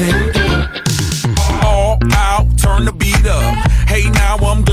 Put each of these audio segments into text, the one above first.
Love. All out, turn the beat up. Hey, now I'm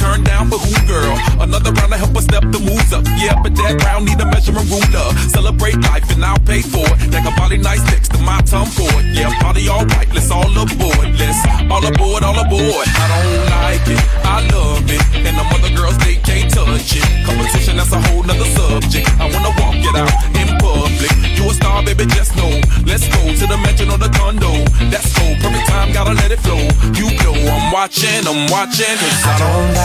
Dance with me, turn down for who, girl? Another round to help us step the moves up. Yeah, but that round need a measuring ruler. Celebrate life and I'll pay for it. Take a body nice next to my tongue for it. Yeah, party all right, let's all aboard. Let's all aboard, all aboard. I don't like it, I love it. And the other girls, they can't touch it. Competition, that's a whole nother subject. I wanna walk it out in public. You a star, baby, just know. Let's go to the mansion or the condo. That's go, perfect time, gotta let it flow. You know I'm watching, I'm watching. I don't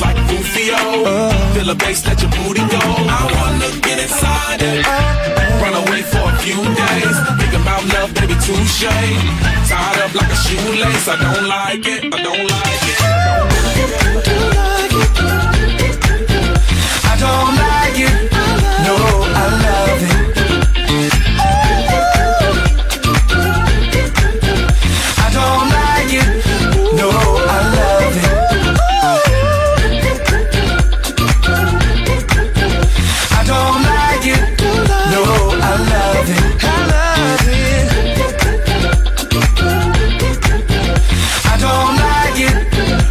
Like Rufio. Feel the bass, let your booty go. I wanna get inside it. Run away for a few days. Think about love, baby, touche. Tied up like a shoelace. I don't like it. I don't like it. I don't like it. No,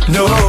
No,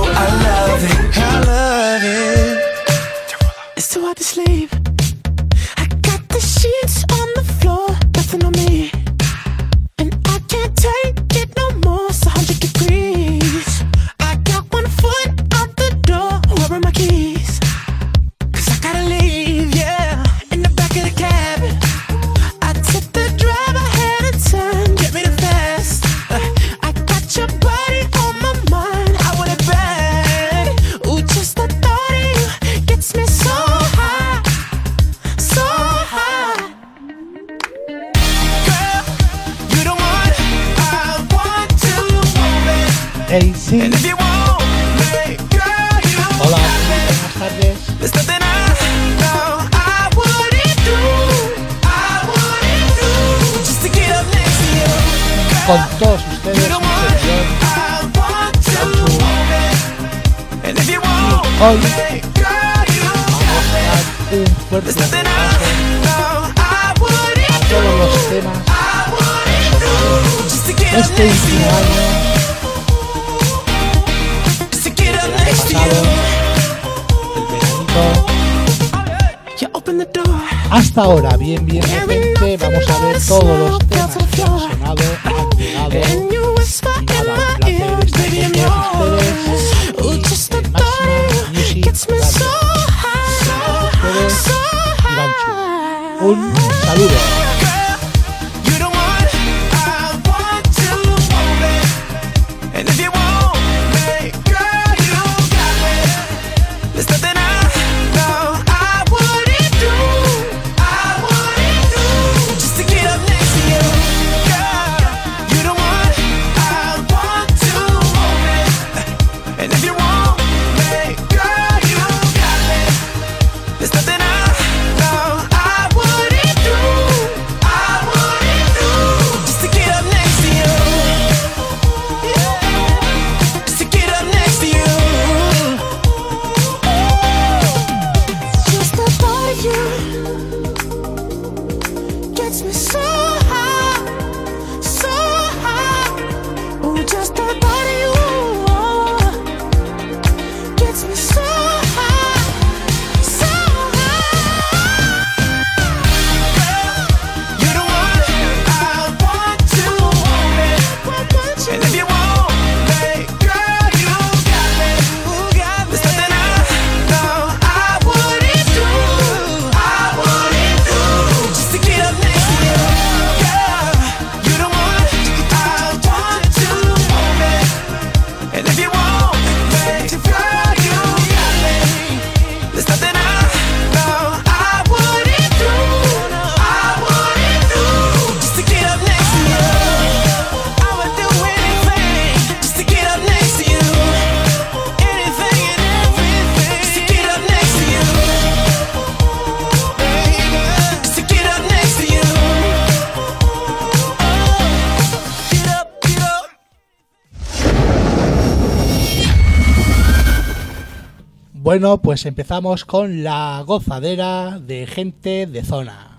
pues empezamos con la gozadera de gente de zona.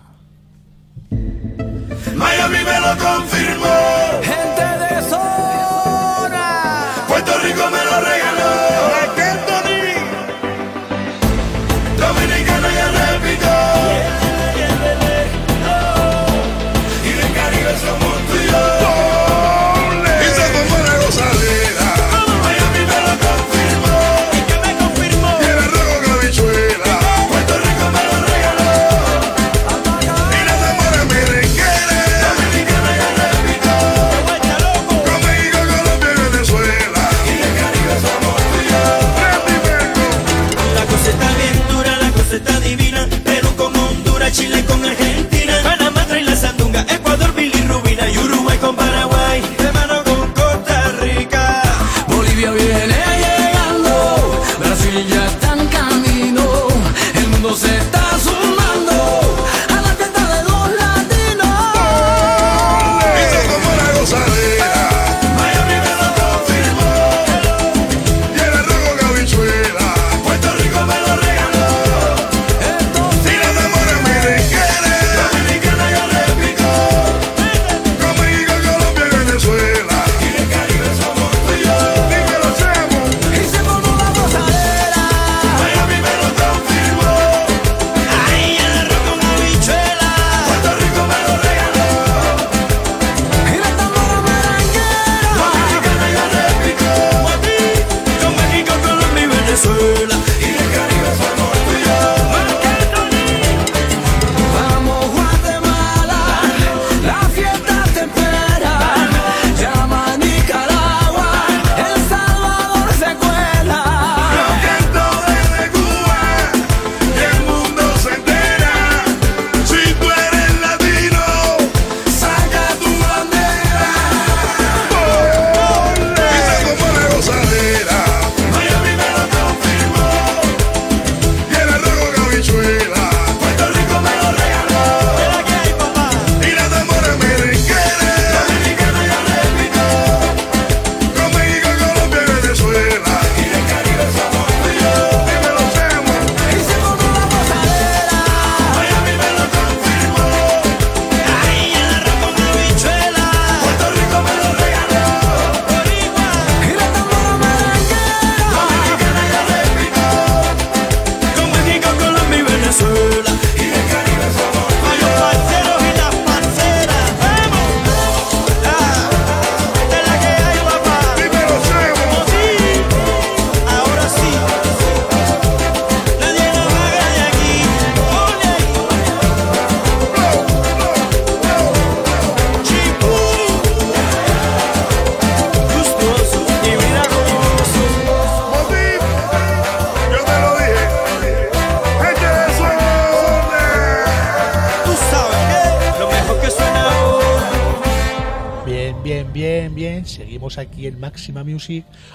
Miami me lo confirmó.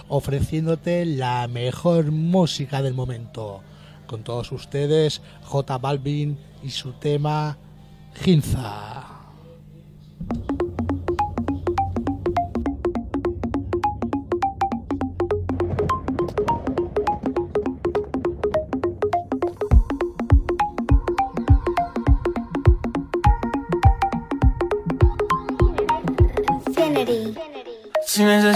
Ofreciéndote la mejor música del momento. Con todos ustedes, J Balvin y su tema Ginza.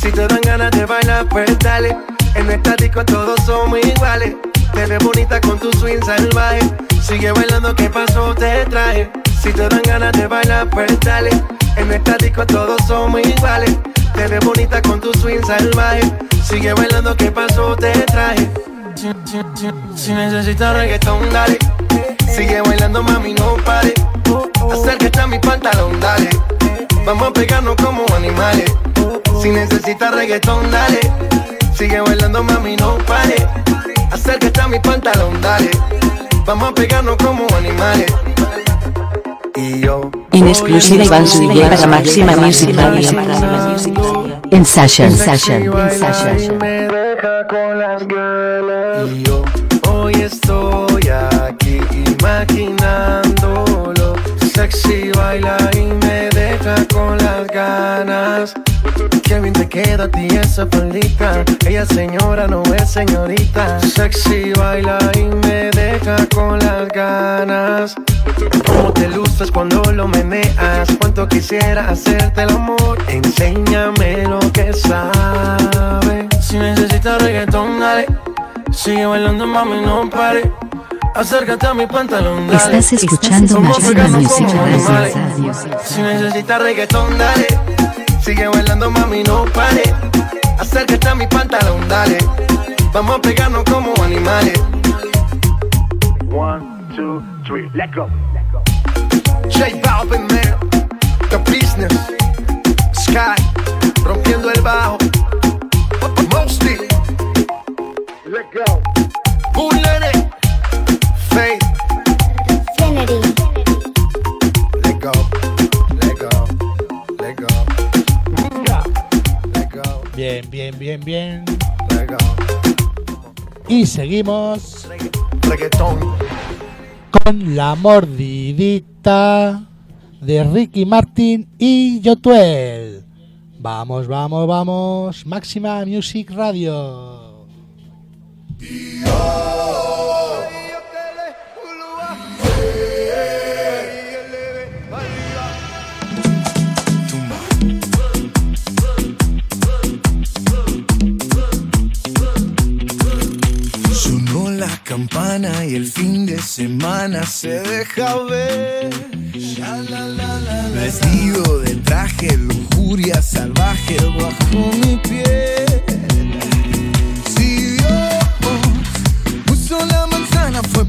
Si te dan ganas de bailar, pues dale. En esta disco todos somos iguales. Te ves bonita con tu swing salvaje. Sigue bailando, ¿qué pasó? Te traje. Si te dan ganas de bailar, pues dale. En esta disco todos somos iguales. Te ves bonita con tu swing salvaje. Sigue bailando, ¿qué pasó? Te traje. Si, si, si, si necesitas reggaetón, dale. Sigue bailando, mami, no pare. Acércate a mi pantalón, dale. Vamos a pegarnos como animales. Si necesitas reggaetón, dale. Sigue bailando, mami, no pare. Acércate a mi pantalón, dale. Vamos a pegarnos como animales. Y yo. En exclusiva Iván Zuluaga para Máxima Music Radio. En session, session, in session. Y yo hoy estoy aquí imaginándolo. Sexy baila y me deja con las ganas. Qué bien te queda a ti esa faldita. Ella señora no es señorita. Sexy baila y me deja con las ganas. Cómo te luces cuando lo meneas. Cuánto quisiera hacerte el amor. Enséñame lo que sabes. Si necesitas reggaetón, dale. Sigue bailando, mami, no pare. Acércate a mi pantalón, dale. Estás escuchando Vamos a Máxima pegarnos Music como animales. Radio. Si necesitas reggaetón, dale. Sigue bailando, mami, no pare. Acércate a mi pantalón, dale. Vamos a pegarnos como animales. One, two, three, let go. J Balvin, man. The business. Sky. Rompiendo el bajo. Mostly. Let go. Bullet. Faith. Infinity. Let go. Let go. Let go. Let go. Bien, bien, bien, bien. Let go. Y seguimos Reggaetón. con la mordidita de Ricky Martin y Yotuel. Vamos, vamos, vamos. Máxima Music Radio. Campana y el fin de semana se deja ver. Vestido de traje, lujuria salvaje bajo mi piel. Si Dios puso la manzana fue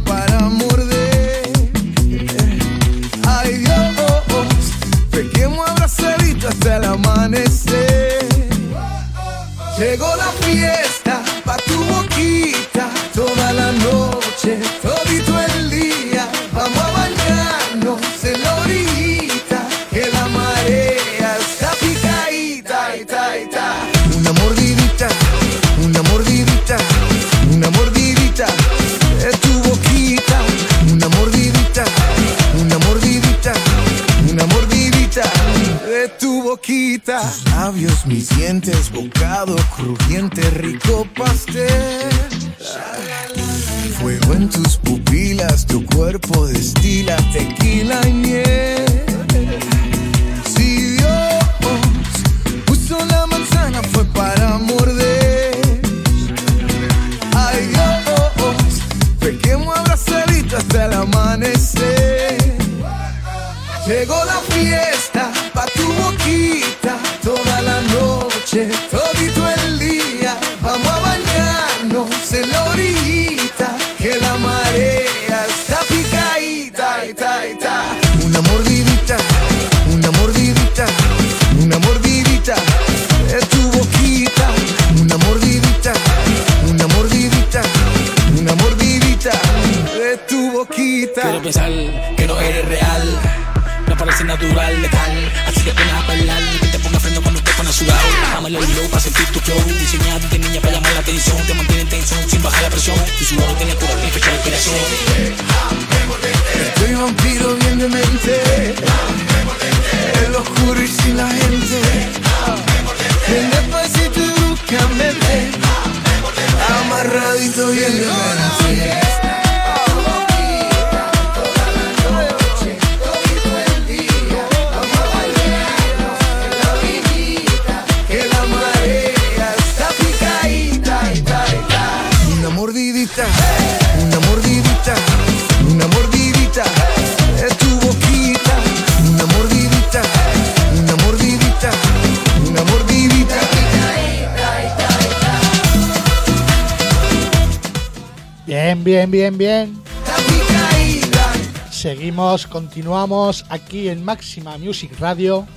continuamos aquí en Máxima Music Radio.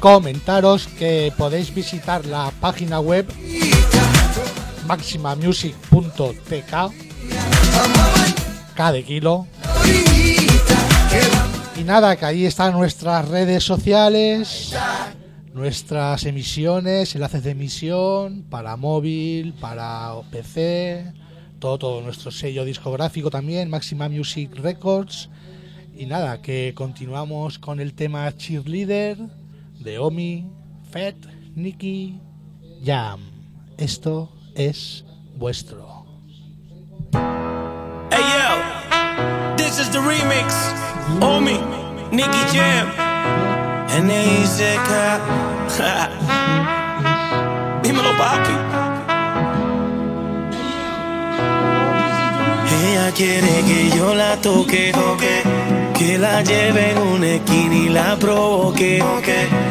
Comentaros que podéis visitar la página web maximamusic.tk K de kilo. Y nada, que ahí están nuestras redes sociales, nuestras emisiones, enlaces de emisión para móvil, para PC, todo, todo nuestro sello discográfico también, Maxima Music Records. Y nada, que continuamos con el tema Cheerleader de Omi, Fed, Nicky, Jam. Esto es vuestro. Hey yo, this is the remix. Omi, Nicky Jam. And then he said, "Ca- Dímelo, papi. Ella quiere que yo la toque, que la lleve en una esquina y la provoque.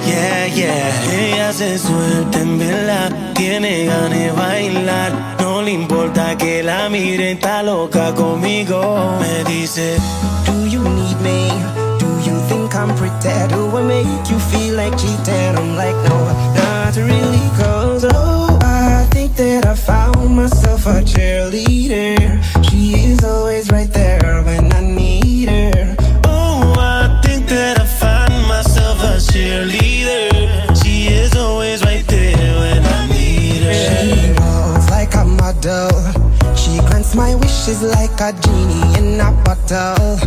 Yeah, yeah. Ella se suelta en verdad, tiene ganas de bailar. No le importa que la miren, está loca conmigo. Me dice, Do you need me? Do you think I'm pretend? Do I make you feel like cheating? I'm like, no, not really, cause oh, I think that I found myself a cheerleader. Wishes like a genie in a bottle.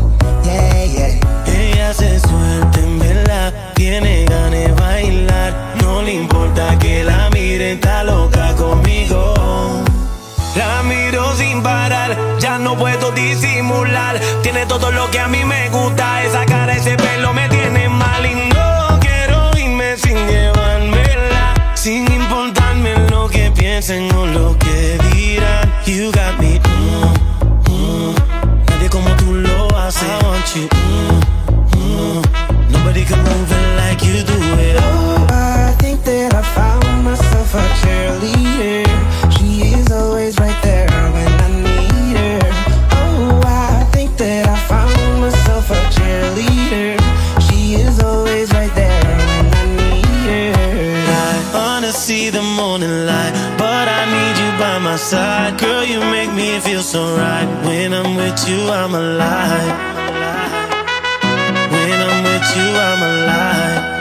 Yeah, yeah. Ella se suelta en verdad, tiene ganas de bailar. No le importa que la miren, está loca conmigo. La miro sin parar, ya no puedo disimular. Tiene todo lo que a mí me gusta, esa cara, ese pelo me tiene mal y no quiero irme sin llevármela. Sin importarme lo que piensen o lo que dirán. You got me, like you do it. Oh, I think that I found myself a cheerleader. She is always right there when I need her. Oh, I think that I found myself a cheerleader. She is always right there when I need her. I wanna see the morning light, but I need you by my side. Girl, you make me feel so right. When I'm with you, I'm alive. I'm alive.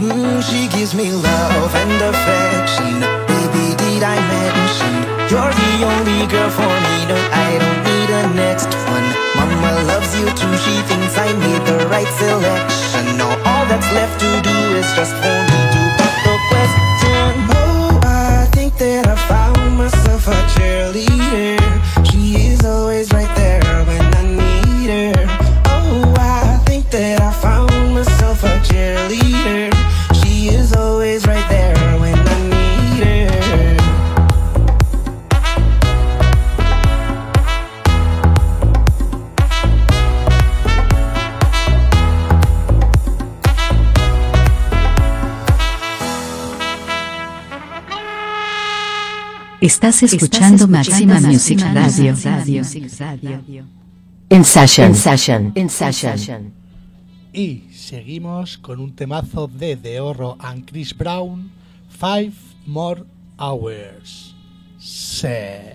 Mm, she gives me love and affection. Baby, did I mention you're the only girl for me? No, I don't need a next one. Mama loves you too. She thinks I made the right selection. Now all that's left to do is just Estás escuchando Máxima Music Radio. In session, session, in session. Y seguimos con un temazo de The Horro and Chris Brown, Five More Hours. Se.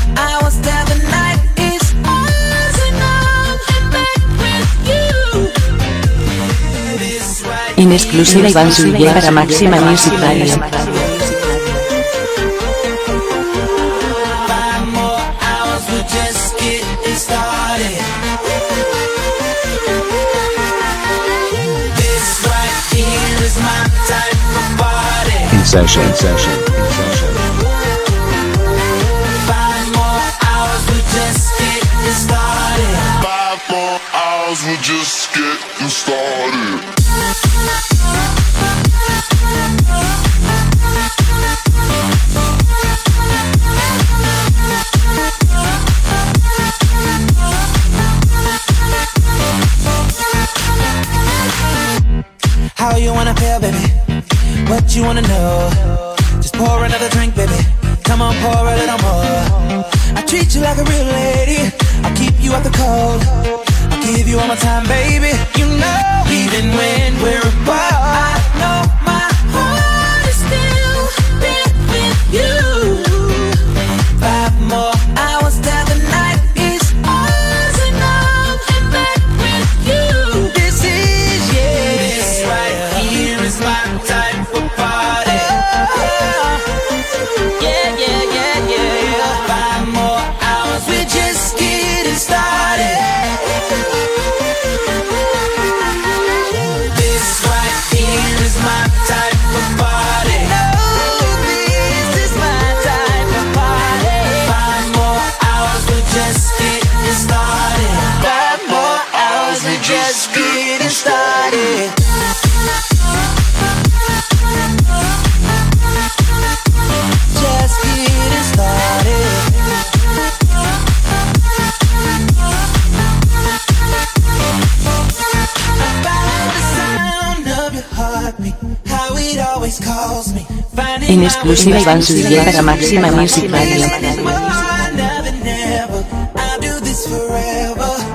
En exclusiva Iván Zuluaga para Máxima Music Radio. In in in session.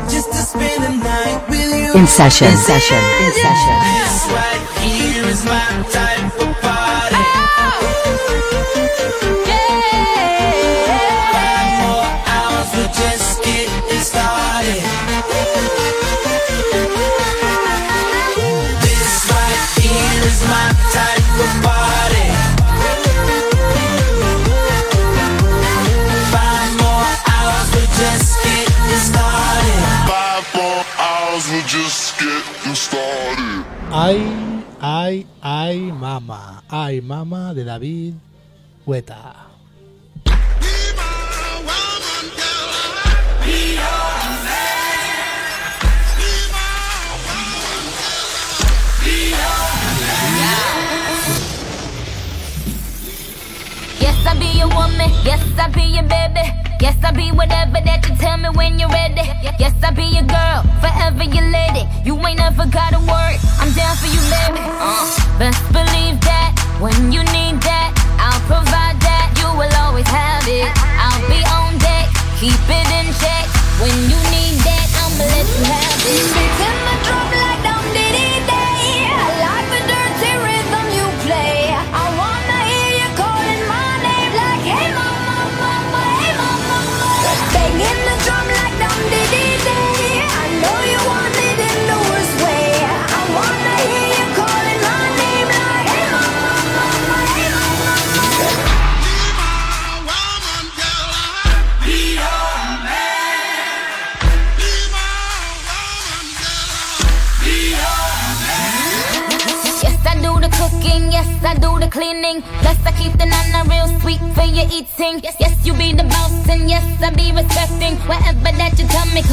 Just to spend the night with you. In session, in session, in session. Ay, mama de David Hueta. Yes, I be your woman. Yes, I be your baby. Yes, I be whatever that you tell me when you're ready. Yes, I be your girl, forever your lady. You ain't never gotta worry. I'm down for you, baby. Uh, when you need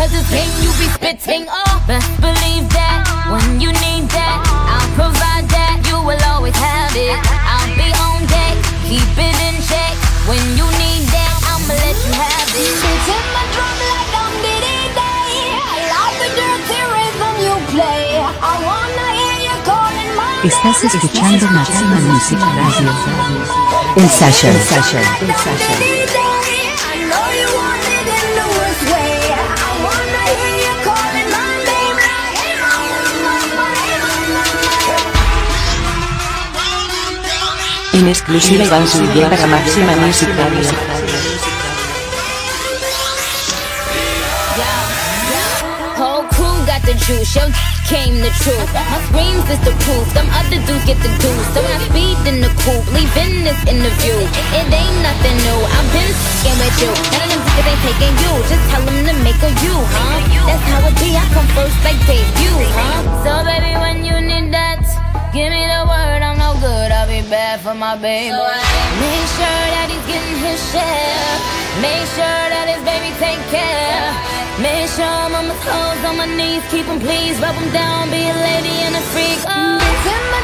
Cause game you be spitting. Oh, best believe that when you need that, I'll provide that. You will always have it. I'll be on deck, keep it in check. When you need that, I'ma let you have it. My drum like dum diddy day. I love the dirty rhythm you play. I wanna hear you calling my Estás escuchando Máxima Music Radio. En session. session. In session. En exclusiva Iván Zuluaga para Máxima Music Radio. Whole crew got the juice, yo came the truth. My screams is the proof, them other dudes get the juice. So I speed in the coupe, leaving this interview. It ain't nothing new, I've been f***ing with you. None of them niggas ain't taking you, just tell them to make a you, huh? That's how it be, I come first like debut, huh? So baby, when you need that, give me the word, I'm no good, I'll be bad for my baby. Make sure that he's getting his share. Make sure that his baby take care. Make sure I'm on my toes, on my knees, Keep 'em please, rub 'em down, be a lady and a freak. Oh. in my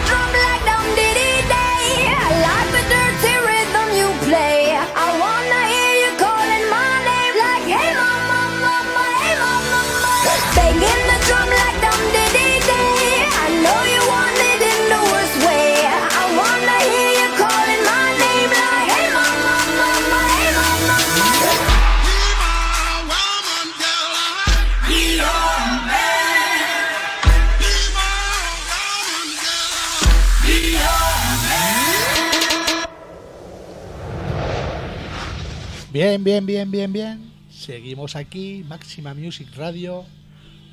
Bien, bien, bien, bien, bien. Seguimos aquí, Máxima Music Radio,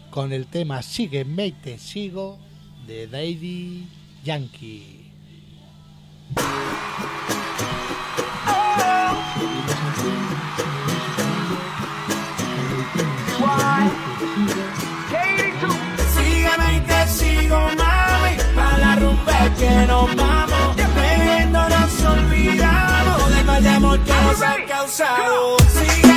con el tema Sígueme y te sigo de Daddy Yankee. Sígueme y te sigo, mami, pa' la rumba que nos vamos. Amor que nos ha causado.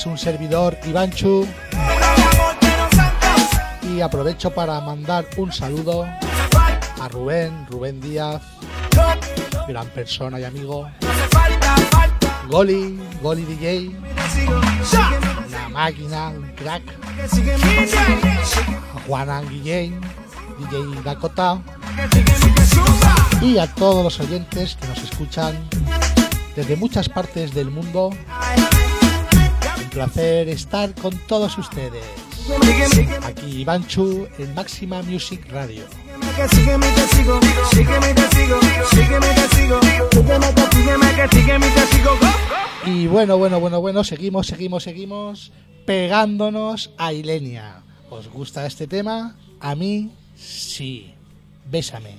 Ustedes un servidor Ivanchu. Y aprovecho para mandar un saludo a Rubén, Rubén Díaz, gran persona y amigo. Goli, Goli DJ, una máquina, crack. A Juana Guillén, DJ Dakota. Y a todos los oyentes que nos escuchan desde muchas partes del mundo. Un placer estar con todos ustedes. Aquí Ivanchu en Máxima Music Radio. Y bueno, bueno, bueno, bueno, seguimos, seguimos, seguimos pegándonos a Ilenia. ¿Os gusta este tema? A mí sí. Bésame,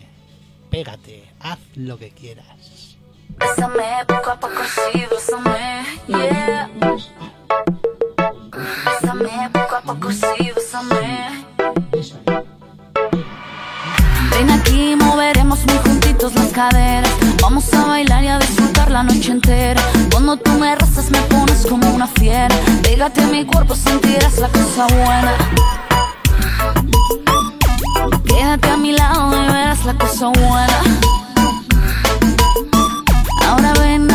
pégate, haz lo que quieras. Bésame poco a poco, sí, bésame, yeah. Bésame poco a poco, sí, bésame. Ven aquí, moveremos muy juntitos las caderas. Vamos a bailar y a disfrutar la noche entera. Cuando tú me rozas, me pones como una fiera. Pégate a mi cuerpo, sentirás la cosa buena. Quédate a mi lado y verás la cosa buena. Ahora ven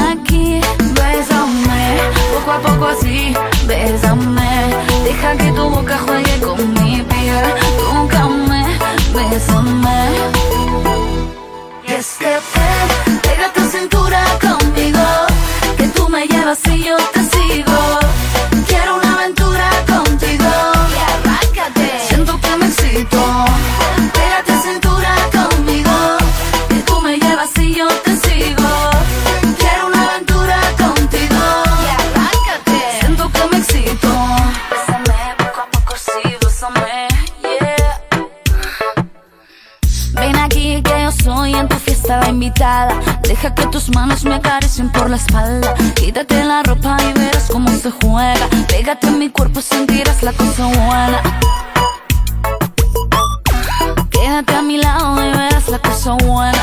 poco a poco así, bésame. Deja que tu boca juegue con mi piel, tócame, bésame. Y es que pega tu cintura conmigo, que tú me llevas y yo te sigo. Que tus manos me acaricien por la espalda. Quítate la ropa y verás cómo se juega. Pégate en mi cuerpo, sentirás la cosa buena. Quédate a mi lado y verás la cosa buena.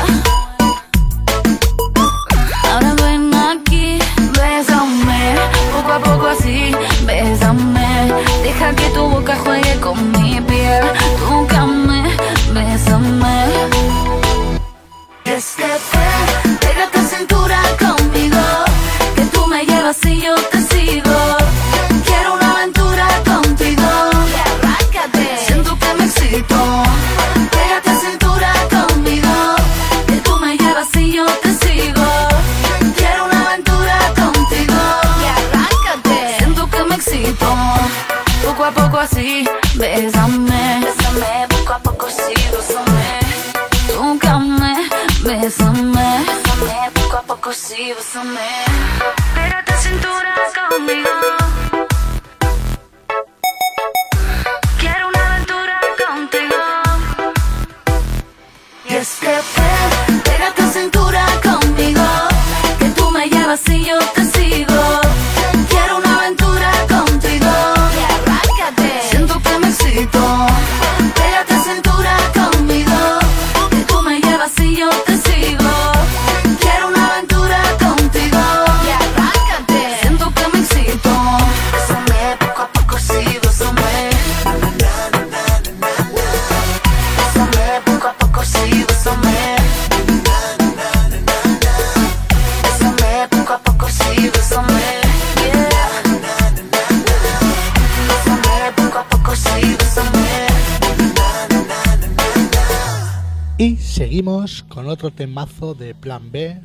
Temazo de Plan B,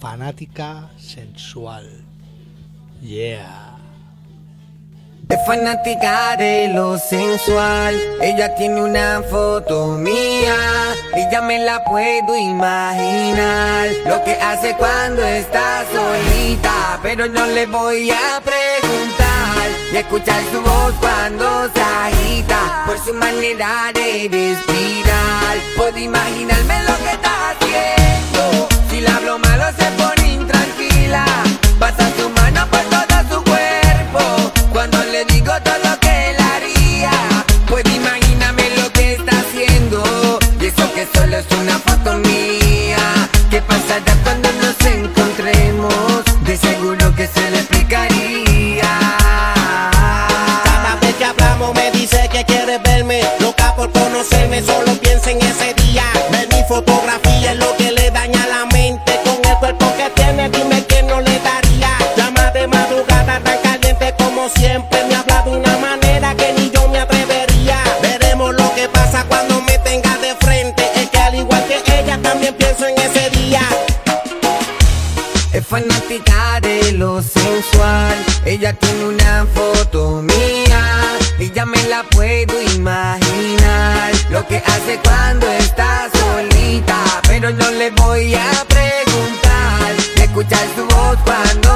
fanática sensual. Yeah. Es fanática de lo sensual. Ella tiene una foto mía. Ella me la puedo imaginar. Lo que hace cuando está solita. Pero no le voy a preguntar. Y escuchar su voz cuando se agita. Por su manera de respirar. Puedo imaginarme lo que. Si le hablo malo se pone intranquila. Pasa su mano por todo su cuerpo. Cuando le digo todo lo que él haría, pues imagíname lo que está haciendo. Y eso que solo es una foto mía. ¿Qué pasará cuando nos encontremos? De seguro que se le explicaría. Cada vez que hablamos me dice que quiere verme Loca por conocerme, solo piensa en ese día Ver mi fotografía fanática de lo sensual. Ella tiene una foto mía y ya me la puedo imaginar. Lo que hace cuando está solita, pero no le voy a preguntar. Escuchar su voz cuando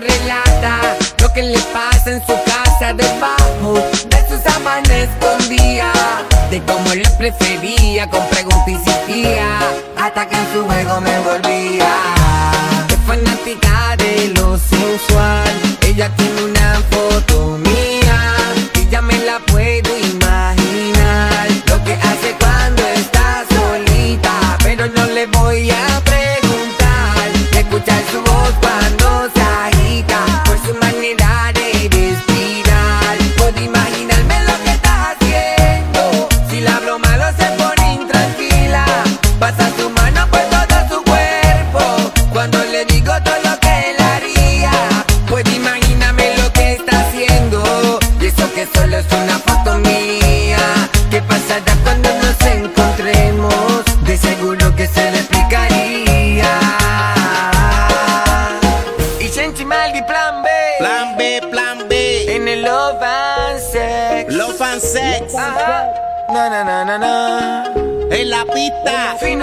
relata lo que le pasa en su casa debajo de sus sábana escondía. De cómo le prefería con preguntas y hasta que en su juego me volvía.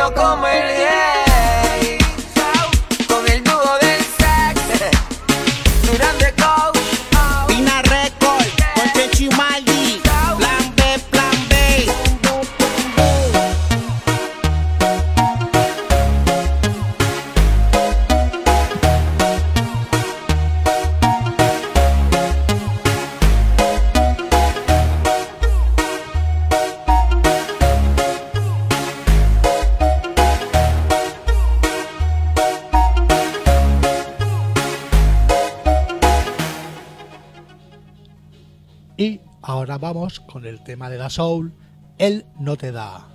quiero comer con el tema de la soul, Él no te da,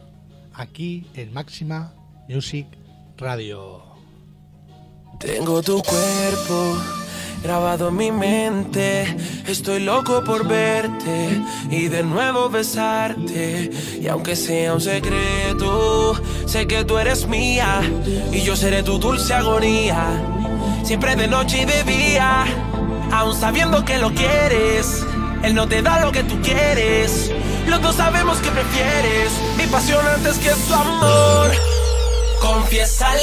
aquí en Máxima Music Radio. Tengo tu cuerpo grabado en mi mente, estoy loco por verte y de nuevo besarte. Y aunque sea un secreto, sé que tú eres mía y yo seré tu dulce agonía, siempre de noche y de día, aún sabiendo que lo quieres él no te da lo que tú quieres. Los dos sabemos que prefieres mi pasión antes que su amor. Confiésale,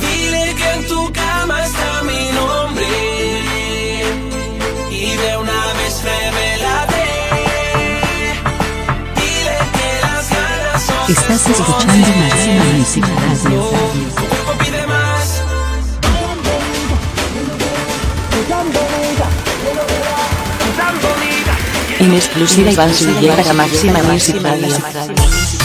dile que en tu cama está mi nombre. Y de una vez revelate. Dile que las ganas son. Estás escuchando Máxima Radio. En exclusiva Iván Sillera Máxima Music Radio.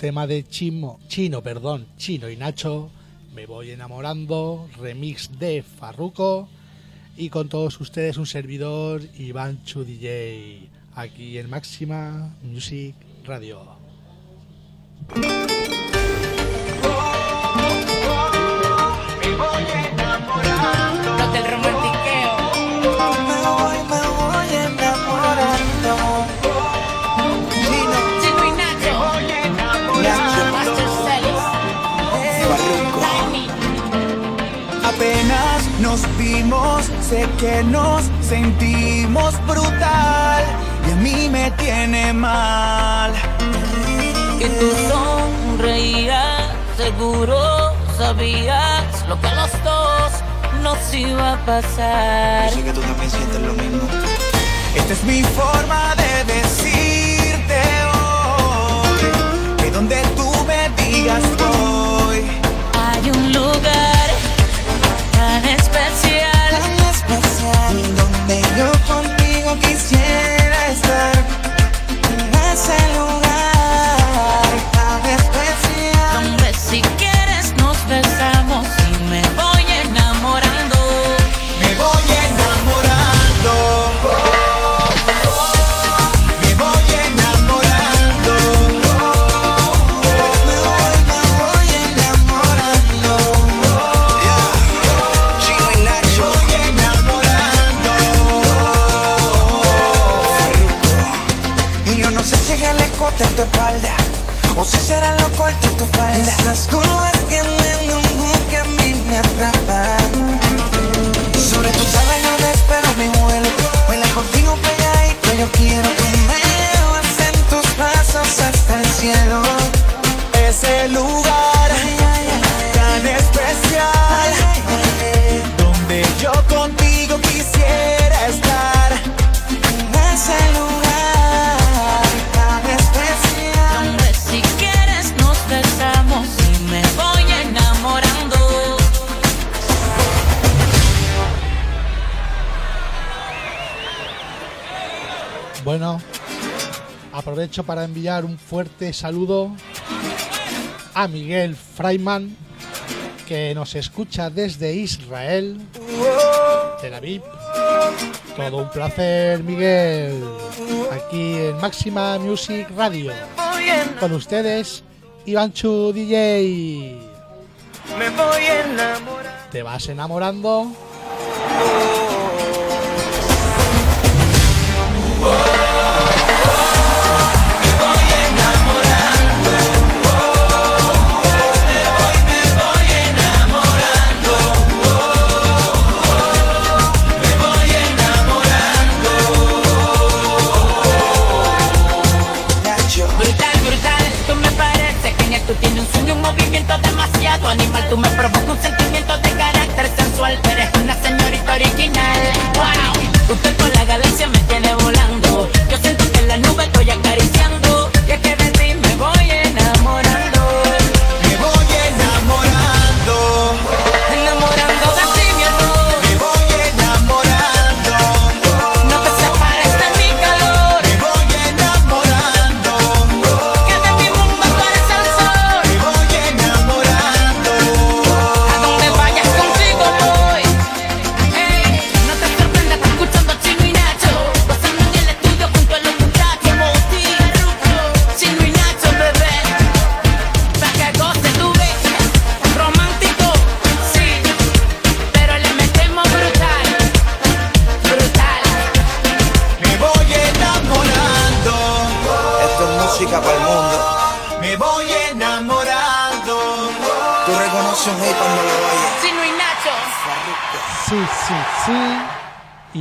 Tema de Chimo, Chino, perdón, Chino y Nacho. Me voy enamorando, remix de Farruko. Y con todos ustedes un servidor, Iván Chu DJ, aquí en Máxima Music Radio. Sé que nos sentimos brutal y a mí me tiene mal. que tú sonreías, seguro sabías lo que a los dos nos iba a pasar. que tú también sientes lo mismo. Esta es mi forma de decirte hoy que donde tú me digas voy. Hay un lugar quisiera estar. En ese lugar o si será lo corto tu falda. Esas curvas tienen un hook que a mí me atrapan. Sobre tu tabla yo espero mi vuelo. Baila contigo pegadito Yo quiero que me en tus brazos hasta el cielo. Ese lugar tan especial. Donde yo contigo quisiera estar. En ese lugar Bueno, aprovecho para enviar un fuerte saludo a Miguel Freiman, que nos escucha desde Israel, Tel Aviv. Todo un placer, Miguel, aquí en Máxima Music Radio. Con ustedes, Ivanchu DJ. Me voy enamorando ¿Te vas enamorando? Demasiado animal. Tú me provocas un sentimiento de carácter sensual. Eres una señorita original. Wow, usted con la galaxia me tiene volando. Yo siento que en la nube estoy acariciando.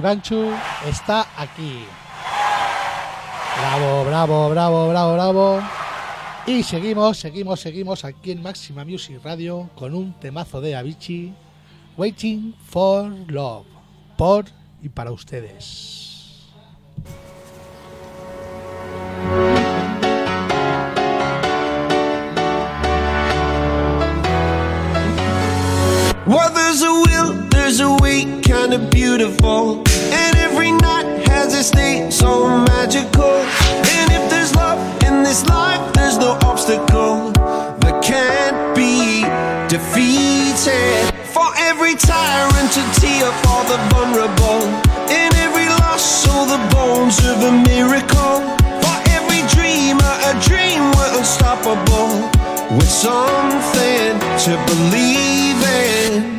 Sí. Ivanchu está aquí. Bravo, bravo, bravo, bravo, bravo. Y seguimos, seguimos, seguimos aquí en Máxima Music Radio con un temazo de Avicii, Waiting for Love, por y para ustedes. Well, there's a will, there's a way, kinda beautiful. Every night has its day, so magical. And if there's love in this life, there's no obstacle that can't be defeated. For every tyrant, to tear for the vulnerable. In every loss, so the bones of a miracle. For every dreamer, a dream we're unstoppable. With something to believe in.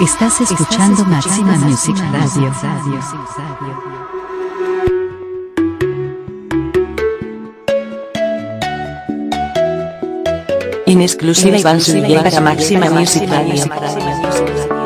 Estás escuchando Máxima Music Radio. En exclusiva Iván Zuluaga para Máxima Music Radio.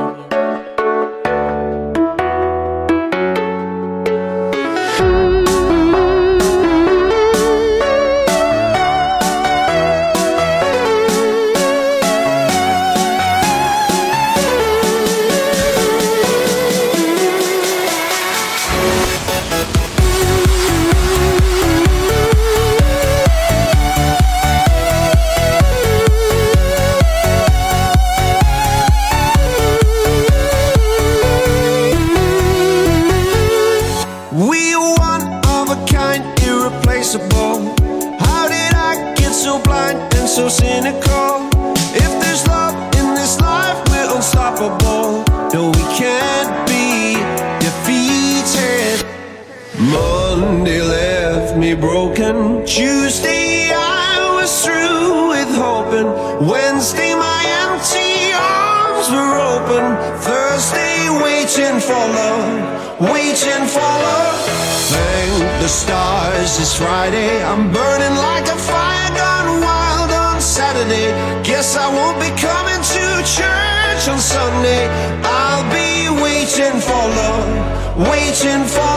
Love, waiting for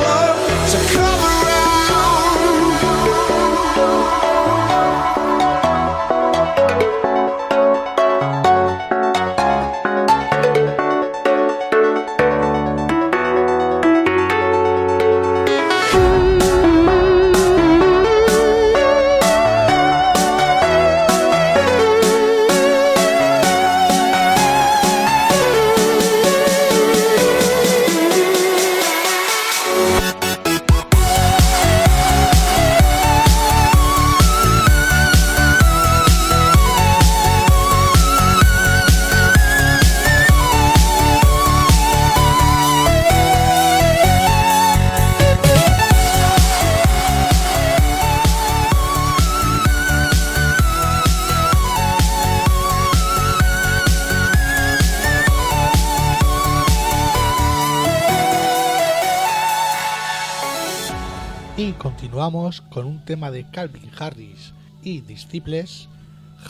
tema de Calvin Harris y Disciples,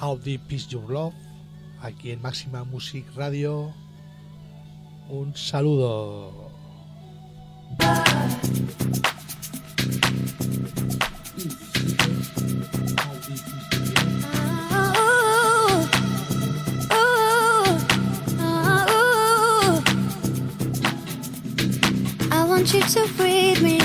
How Deep Is Your Love, aquí en Máxima Music Radio. Un saludo. You to me.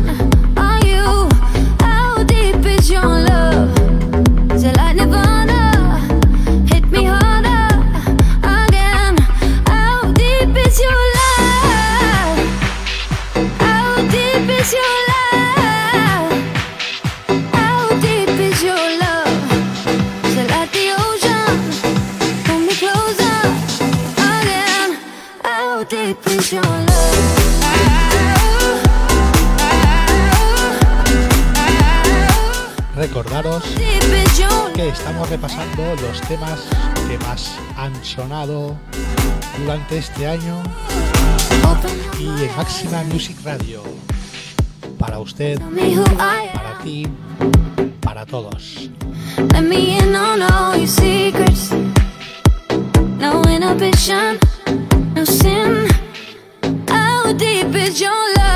Que estamos repasando los temas que más han sonado durante este año y en Máxima Music Radio. Para usted, para ti, para todos. Deep is your love?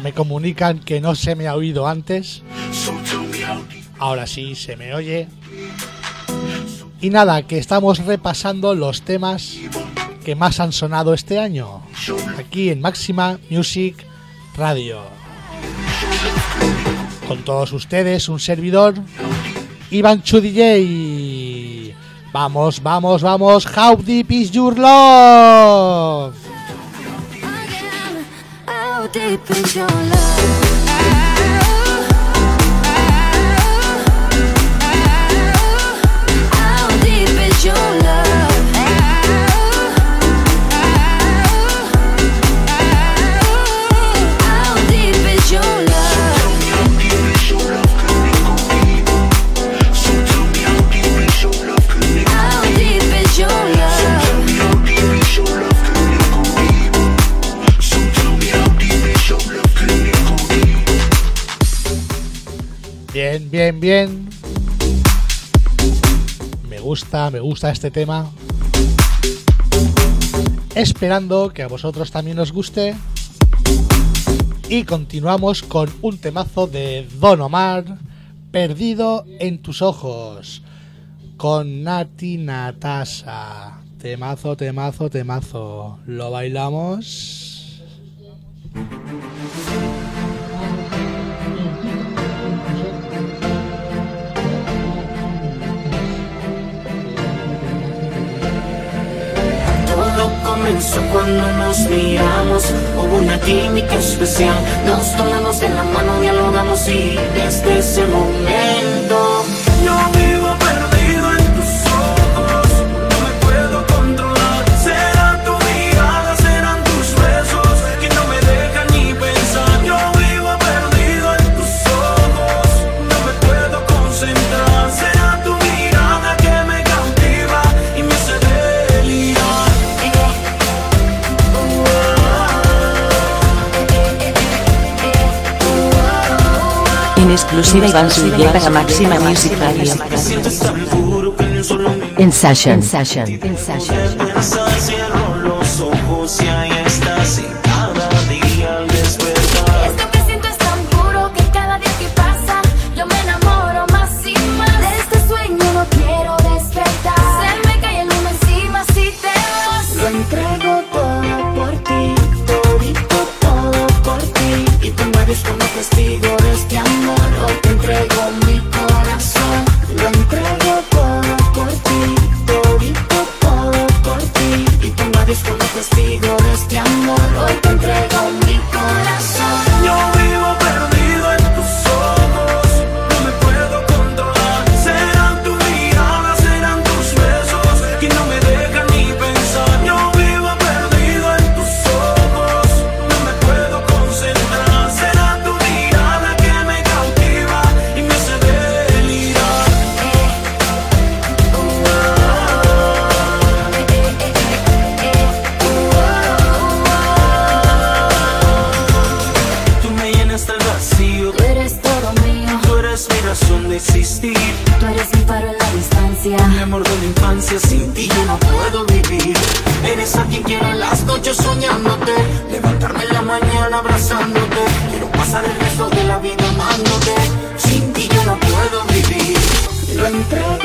Me comunican que no se me ha oído antes. Ahora sí se me oye. Y nada, que estamos repasando los temas que más han sonado este año. Aquí en Máxima Music Radio. Con todos ustedes, un servidor, Iván Chu DJ. Vamos, vamos, vamos. How deep is your love? Deep is your love? Bien, bien. Me gusta, me gusta este tema. Esperando que a vosotros también os guste. Y continuamos con un temazo de Don Omar, Perdido en tus ojos, con Nati Natasa. Temazo, temazo, temazo. ¿Lo bailamos? Comenzó cuando nos miramos, hubo una química especial. Nos tomamos de la mano, dialogamos y desde ese momento yo vivo En exclusiva Iván Subiera para Máxima Music Radio. En session. En session. En session. Tú eres mi paro en la distancia. Mi amor de la infancia, sin ti yo no puedo vivir. Eres a quien quiero las noches soñándote. Levantarme en la mañana abrazándote. Quiero pasar el resto de la vida amándote. Sin ti yo no puedo vivir. Lo entrego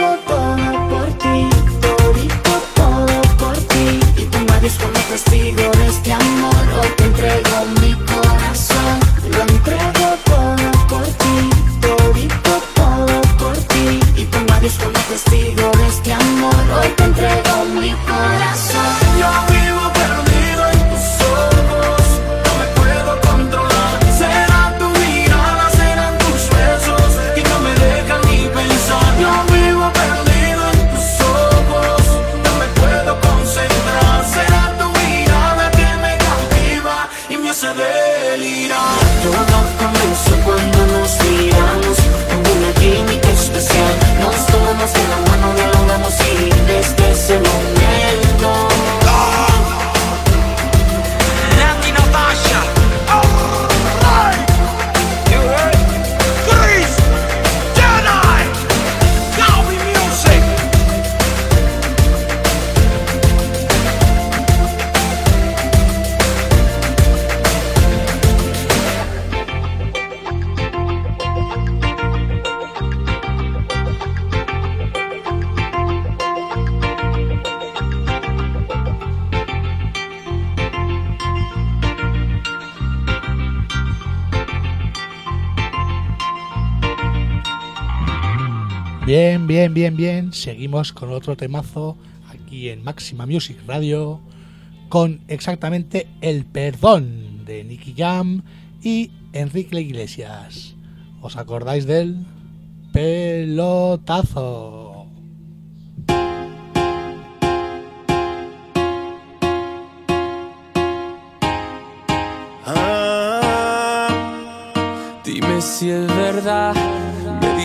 bien, bien, seguimos con otro temazo aquí en Máxima Music Radio con exactamente El Perdón de Nicky Jam y Enrique Iglesias. ¿Os acordáis del pelotazo? Ah, dime si es verdad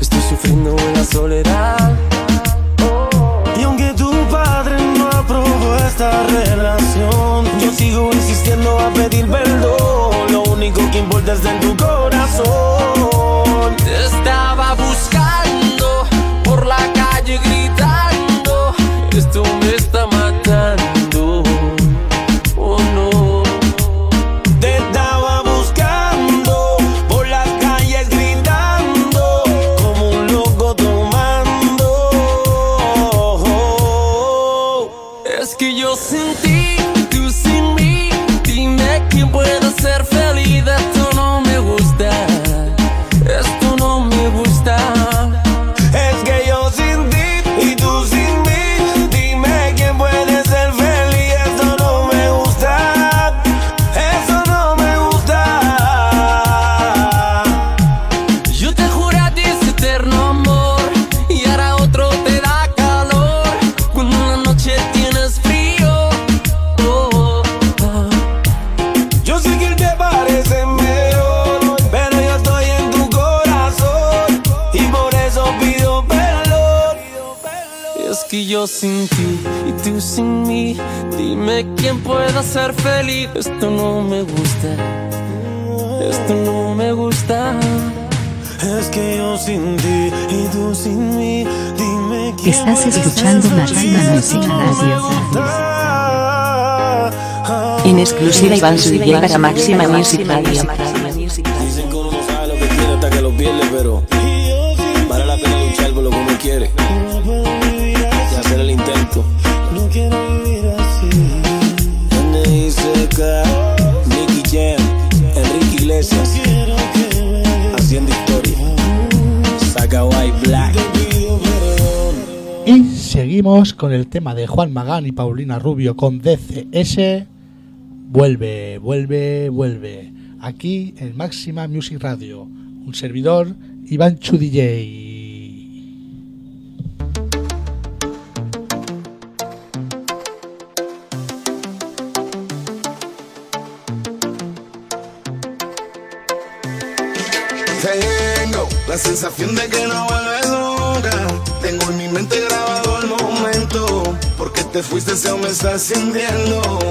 Estoy sufriendo en la soledad. Y aunque tu padre no aprobó esta relación, yo sigo insistiendo a pedir perdón. Lo único que importa es en tu corazón. En exclusiva Iván Zuluaga para Máxima Music Radio. Dicen que uno no sabe lo que tiene hasta que lo pierde, pero vale la pena luchar por lo que uno quiere. Y hacer el intento. No quiero vivir así. N.I.C.K. Nicky Jam, Enrique Iglesias. Haciendo historia. Saca White Black. Y seguimos con el tema de Juan Magán y Paulina Rubio con DCS. Vuelve, vuelve, vuelve. Aquí en Máxima Music Radio. Un servidor, Iván Chu DJ. Tengo la sensación de que no vuelves nunca. Tengo en mi mente grabado el momento. Porque te fuiste, se me está sintiendo.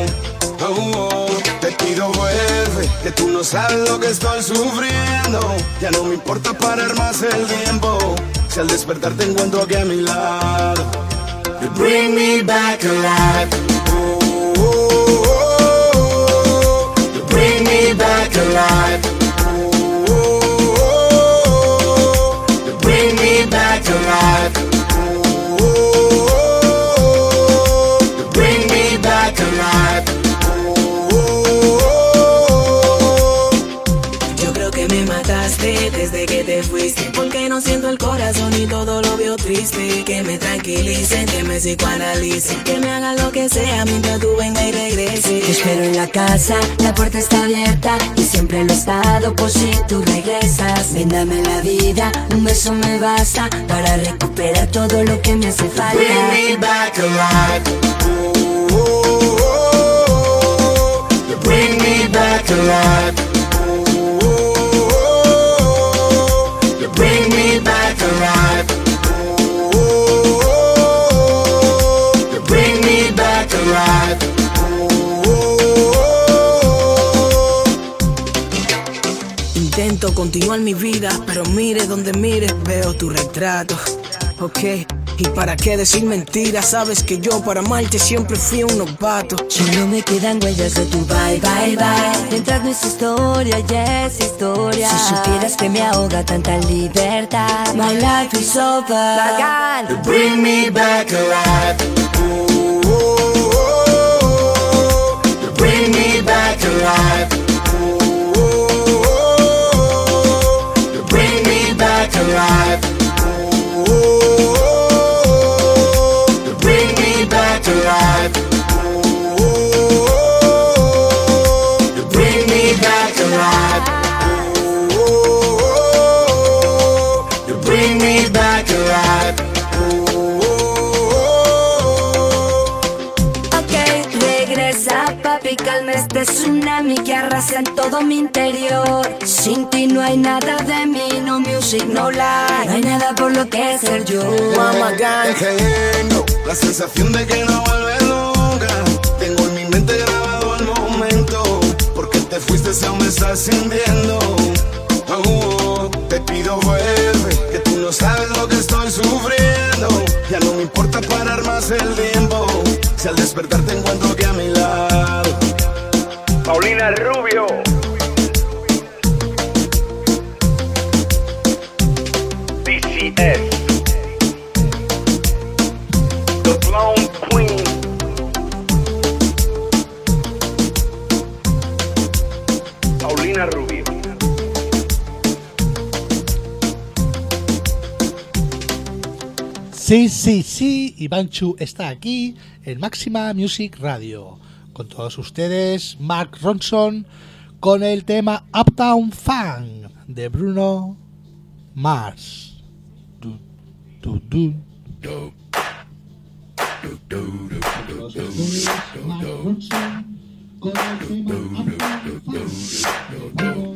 Sabes lo que estoy sufriendo. Ya no me importa parar más el tiempo. Si al despertar te encuentro aquí a mi lado. You bring me back alive. Oh, bring me back alive. You bring me back alive. Que me hagan lo que sea mientras tú venga y regreses Te espero en la casa, la puerta está abierta y siempre lo he estado por si tú regresas. Ven, dame la vida, un beso me basta para recuperar todo lo que me hace falta. Bring me back alive. You bring me back alive. Mi vida, pero mire donde mire, veo tu retrato. Ok, y para qué decir mentiras, sabes que yo para amarte siempre fui un novato. Solo me quedan huellas de tu bye, bye, bye. Mientras no es historia, ya es historia. Si supieras que me ahoga tanta libertad. My life is over. Bacán. You bring me back alive. You bring me back alive. Alive. Arrasa en todo mi interior. Sin ti no hay nada de mí, no music, no life. No hay nada por lo que ser yo. Mama Gang. Tengo la sensación de que no vuelves nunca. Tengo en mi mente grabado el momento. Porque te fuiste, se me está sintiendo. Oh, oh, te pido vuelve, que tú no sabes lo que estoy sufriendo. Ya no me importa parar más el tiempo. Si al despertar te Sí, sí, sí, Ivanchu está aquí en Máxima Music Radio. Con todos ustedes, Mark Ronson con el tema Uptown Funk de Bruno Mars. Du, du, du. Todos ustedes, Mark Ronson con el tema Uptown Funk de Bruno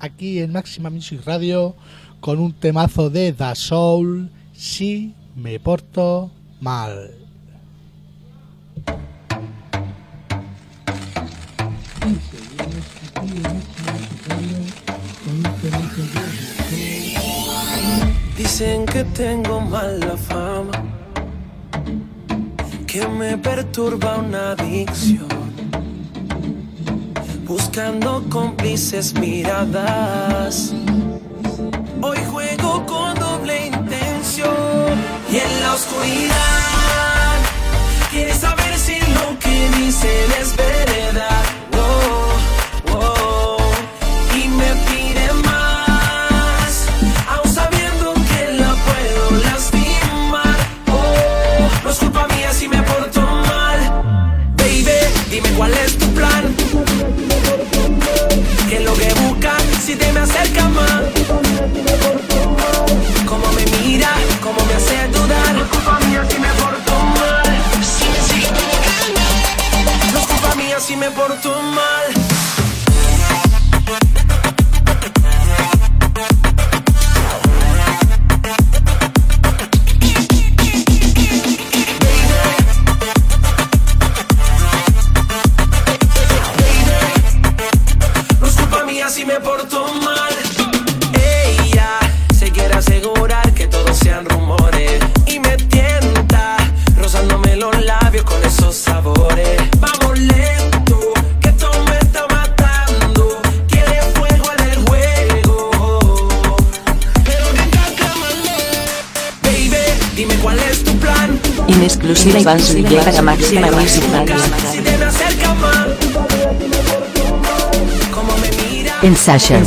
aquí en Máxima Music Radio con un temazo de The Soul, Si me porto mal. Dicen que tengo mala fama, que me perturba una adicción buscando cómplices miradas. Hoy juego con doble intención y en la oscuridad quieres saber si lo que dice es verdad. tomar Máxima acercas más, En Session.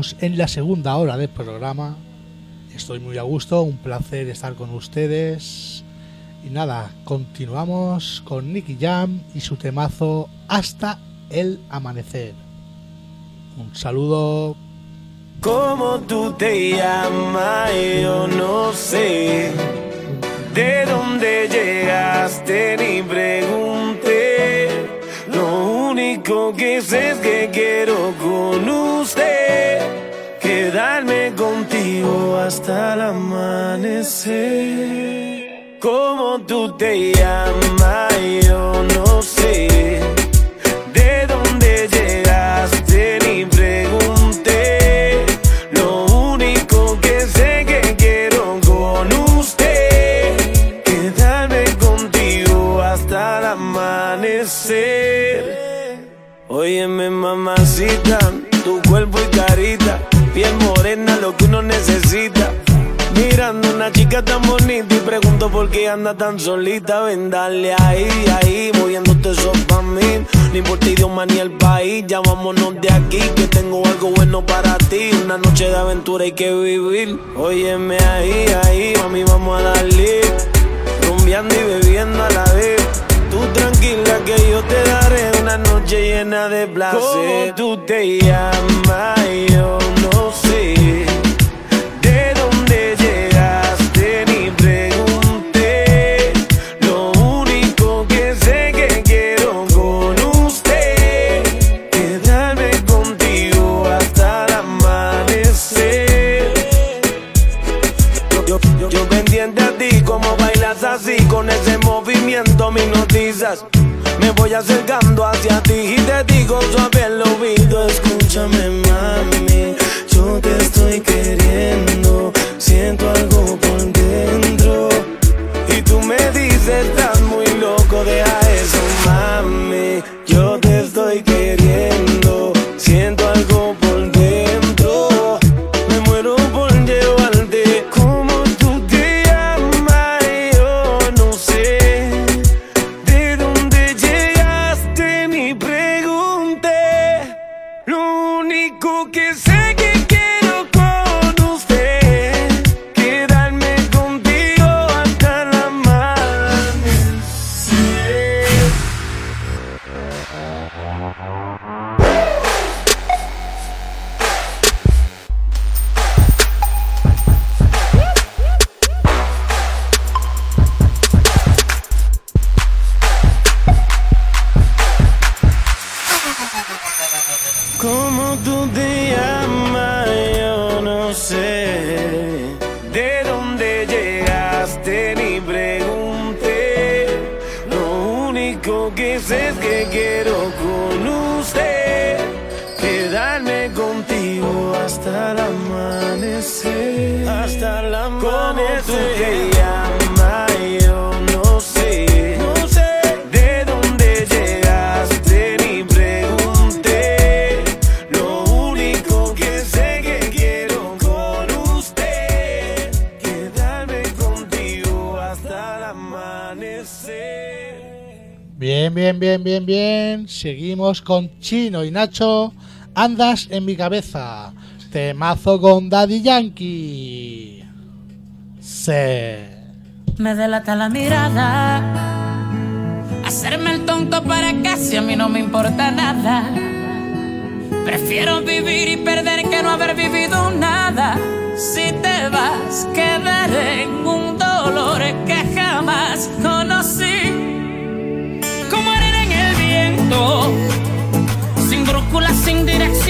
Entramos en la segunda hora del programa. Estoy muy a gusto, un placer estar con ustedes. Y nada, continuamos con Nicky Jam y su temazo Hasta el amanecer. Un saludo. ¿Cómo tú te llamas? Yo no sé. ¿De dónde llegaste? Ni pregunté. Lo único que sé es que quiero con usted. Quedarme contigo hasta el amanecer. ¿Cómo tú te llamas? Yo no sé. ¿De dónde llegaste? Ni pregunté. Lo único que sé que quiero con usted. Quedarme contigo hasta el amanecer. Óyeme, mamacita, tu cuerpo y carita, que uno necesita. Mirando una chica tan bonita y pregunto por qué anda tan solita. Ven, dale ahí, ahí, moviéndote eso pa' mí. Ni por ti idioma ni el país, ya vámonos de aquí. Que tengo algo bueno para ti. Una noche de aventura hay que vivir. Óyeme ahí, ahí, mami, vamos a darle. Rumbeando y bebiendo a la vez. Tú tranquila que yo te daré una noche llena de placer. ¿Cómo tú te llamas? Yo me voy acercando hacia ti y te digo suave el oído, escúchame mami, yo te estoy queriendo, siento algo por Bien, bien, bien, bien, bien. Seguimos con Chino y Nacho. Andas en mi cabeza. Temazo con Daddy Yankee. Se. Me delata la mirada. Hacerme el tonto para casi a mí no me importa nada. Prefiero vivir y perder que no haber vivido nada. Si te vas, quedaré en un dolor que jamás conocí sin brújula, sin dirección.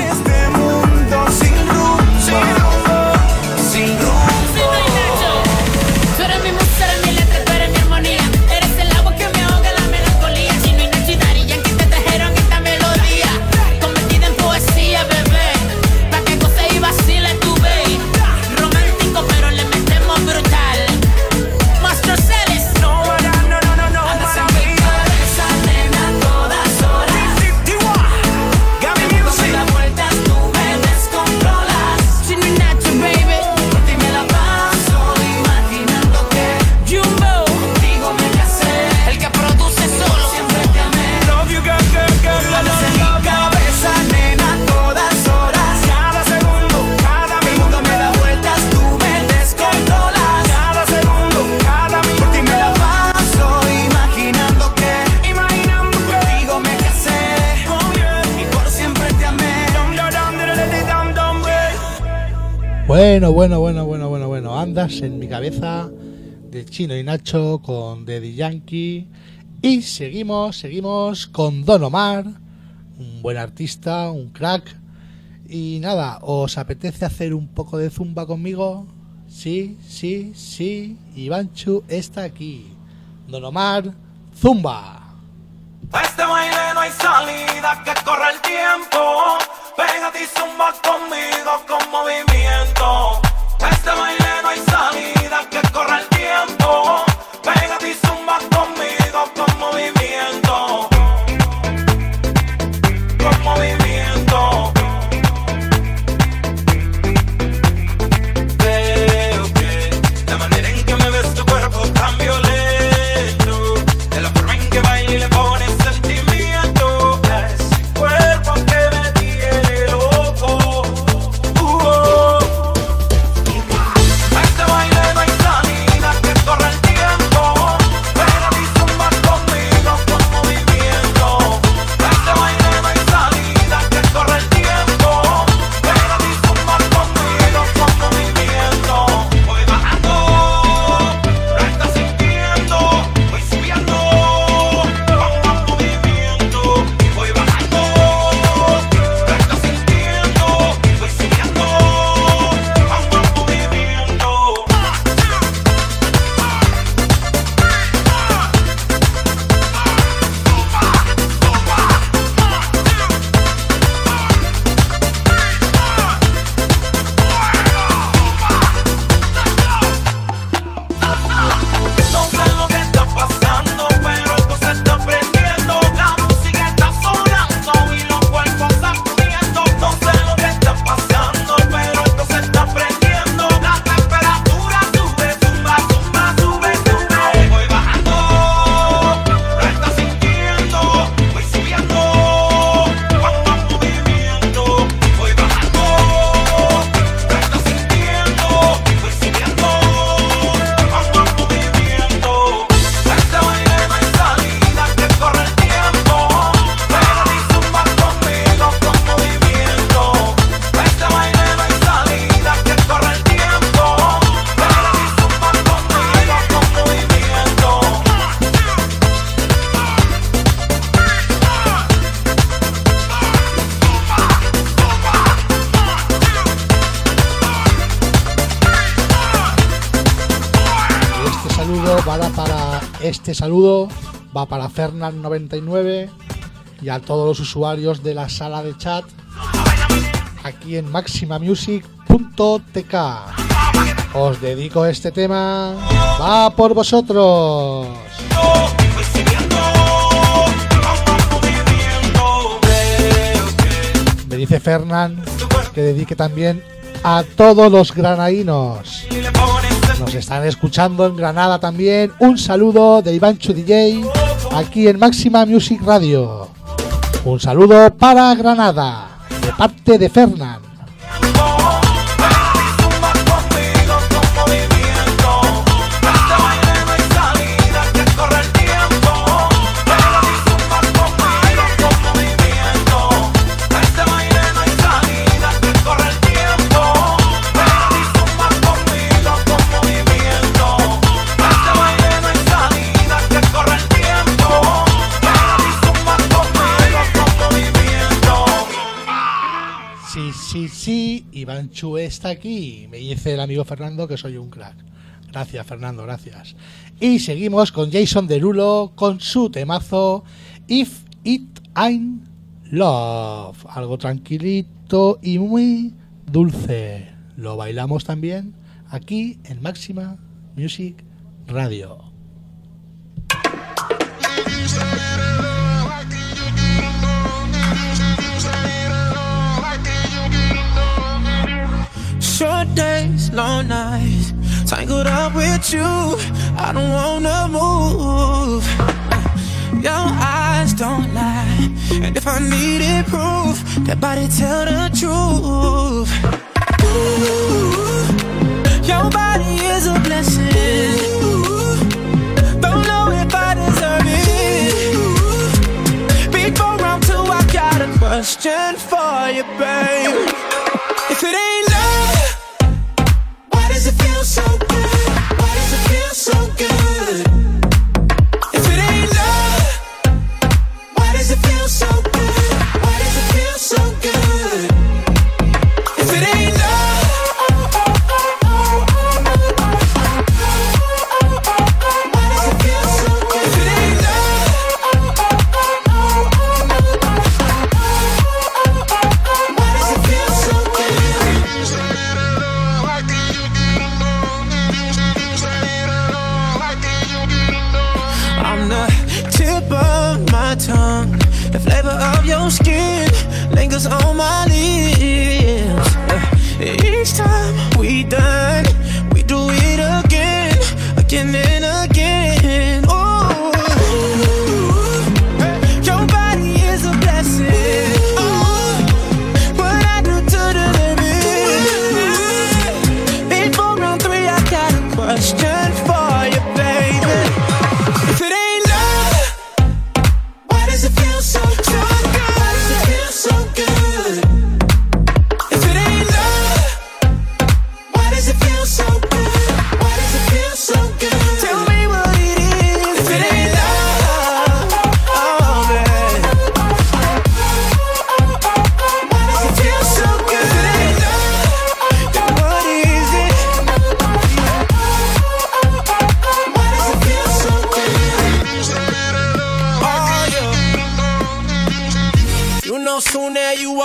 Bueno, bueno, bueno, bueno, bueno, bueno. Andas en mi cabeza de Chino y Nacho con Daddy Yankee. Y seguimos, seguimos con Don Omar, un buen artista, un crack. Y nada, ¿os apetece hacer un poco de zumba conmigo? Sí, sí, sí, Ivanchu está aquí. Don Omar, zumba. Este baile no hay salida, que corre el tiempo. Pégate y zumba conmigo con movimiento. Este baile no hay salida, que corre el tiempo. Pégate y zumba conmigo. Con movimiento. Este saludo va para Fernand99 y a todos los usuarios de la sala de chat aquí en maximamusic.tk. Os dedico este tema. Va por vosotros. Me dice Fernán que dedique también a todos los granadinos. Nos están escuchando en Granada también. Un saludo de Ivanchu DJ aquí en Máxima Music Radio. Un saludo para Granada de parte de Fernán. Sí, sí, Ivanchu está aquí. Me dice el amigo Fernando que soy un crack. Gracias, Fernando, gracias. Y seguimos con Jason Derulo con su temazo If It Ain't Love. Algo tranquilito y muy dulce. Lo bailamos también aquí en Máxima Music Radio. Short days, long nights, tangled up with you. I don't wanna move. Uh, your eyes don't lie, and if I needed proof, that body tell the truth. Ooh, your body is a blessing. Don't know if I deserve it. Before round two, I got a question for you, babe. If it ain't so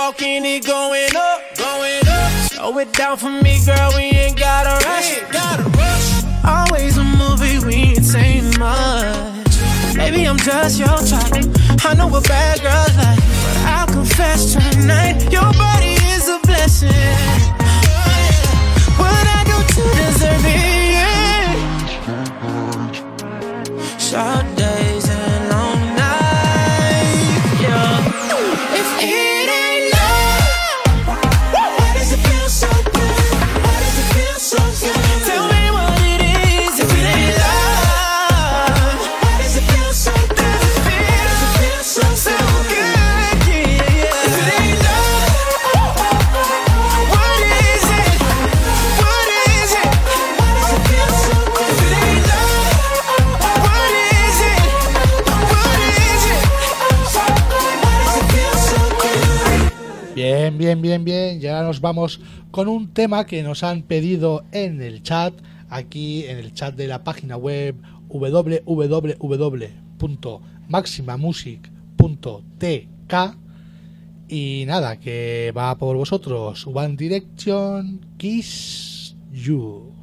talking, it going up, going up. Slow it down for me, girl, we ain't gotta rush. Ain't gotta rush. Always a movie, we ain't saying much. Maybe I'm just your type. I know what bad girls like, but I'll confess tonight, your body is a blessing. What I do to deserve it? Yeah. Bien, bien, bien. Y ahora nos vamos con un tema que nos han pedido en el chat, aquí en el chat de la página web www.maximamusic.tk. Y nada, que va por vosotros. One Direction Kiss You.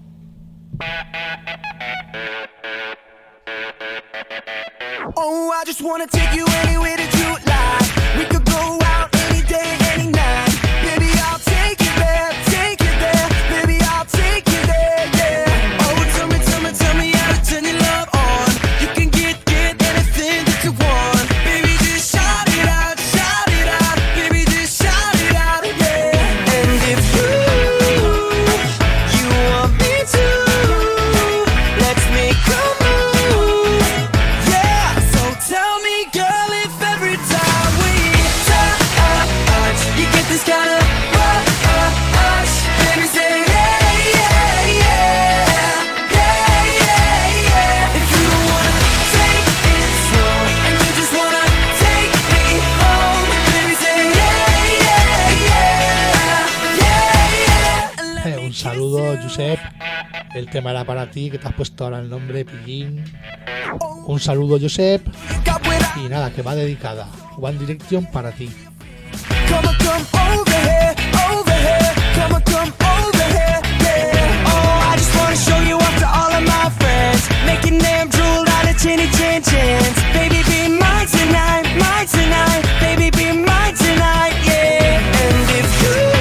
Oh, I just wanna take you anywhere that you like. We could go out any day, any night. tema era para ti, que te has puesto ahora el nombre, Pillín. Un saludo, Josep. Y nada, que va dedicada. One Direction para ti. Baby, be mine tonight, yeah. And if you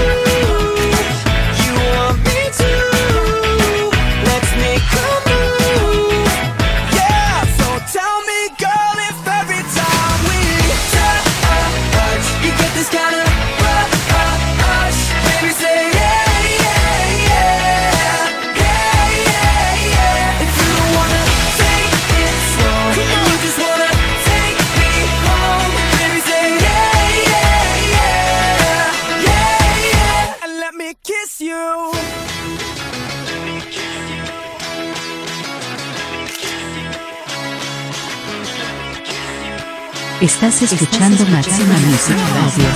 Estás escuchando Máxima Music Radio.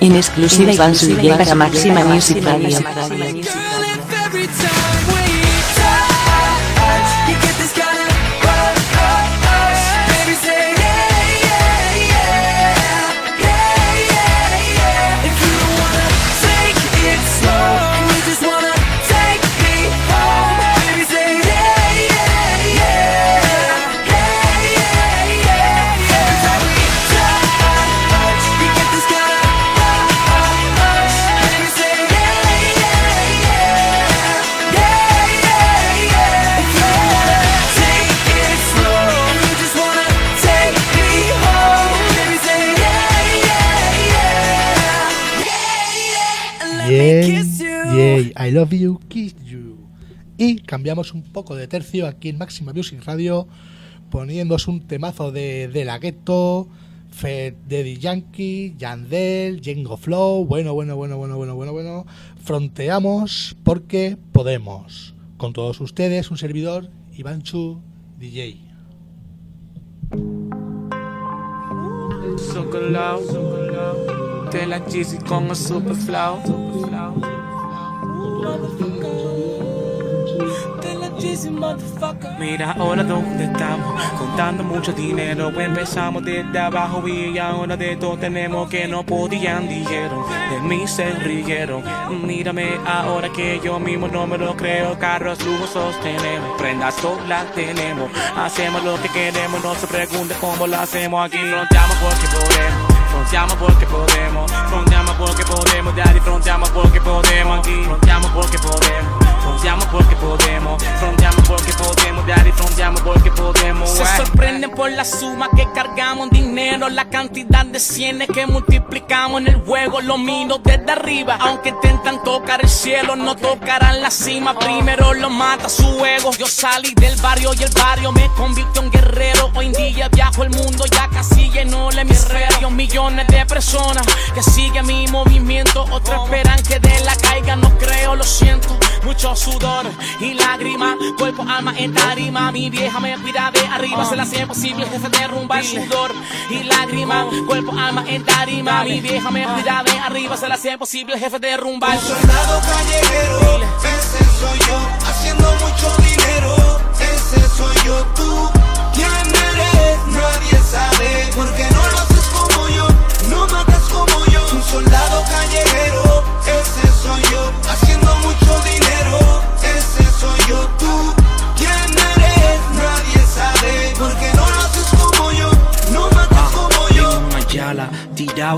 En exclusiva Iván Zuluaga para Máxima Music Radio. Love You, Kiss You. Y cambiamos un poco de tercio aquí en Máxima Music Radio, poniéndose un temazo de, de la Ghetto, Fed Daddy Yankee, Yandel, Django Flow. Bueno, bueno, bueno, bueno, bueno, bueno, bueno. Fronteamos porque podemos. Con todos ustedes, un servidor, Ivanchu DJ. Super. Mira ahora dónde estamos, contando mucho dinero. Empezamos desde abajo y ahora de todo tenemos que no podían, dijeron. De mí se rieron. Mírame ahora que yo mismo no me lo creo. Carros lujosos tenemos, prendas solas tenemos. Hacemos lo que queremos, no se pregunte cómo lo hacemos aquí. Fronteamos porque podemos. Fronteamos porque podemos, fronteamos porque podemos, daddy, fronteamos porque podemos aquí, fronteamos porque podemos, fronteamos porque podemos, fronteamos porque podemos, daddy, fronteamos porque podemos. Se sorprenden por la suma que cargamos en dinero, la cantidad de cienes que multiplicamos en el juego, lo miro desde arriba, aunque intentan tocar el cielo, no tocarán la cima, primero lo mata su ego. Yo salí del barrio y el barrio me convirtió en guerrero, hoy en día viajo el mundo, ya casi llenó el hemisferio, millones de personas que siguen mi movimiento. Otros esperan que de la caiga, no creo, lo siento. Mucho sudor y lágrimas, cuerpo, alma en tarima. Mi vieja me cuida de arriba, se la hace posible, jefe derrumba el sudor y lágrimas, cuerpo, alma en tarima. Mi vieja me cuida de arriba, se la hace posible, jefe derrumba el soldado callejero, ese soy yo, haciendo mucho dinero, ese soy yo, tú, ¿quién eres? Nadie sabe, porque no lo haces como yo, no matas como yo, un soldado callejero, ese soy yo, haciendo mucho dinero, soy yo,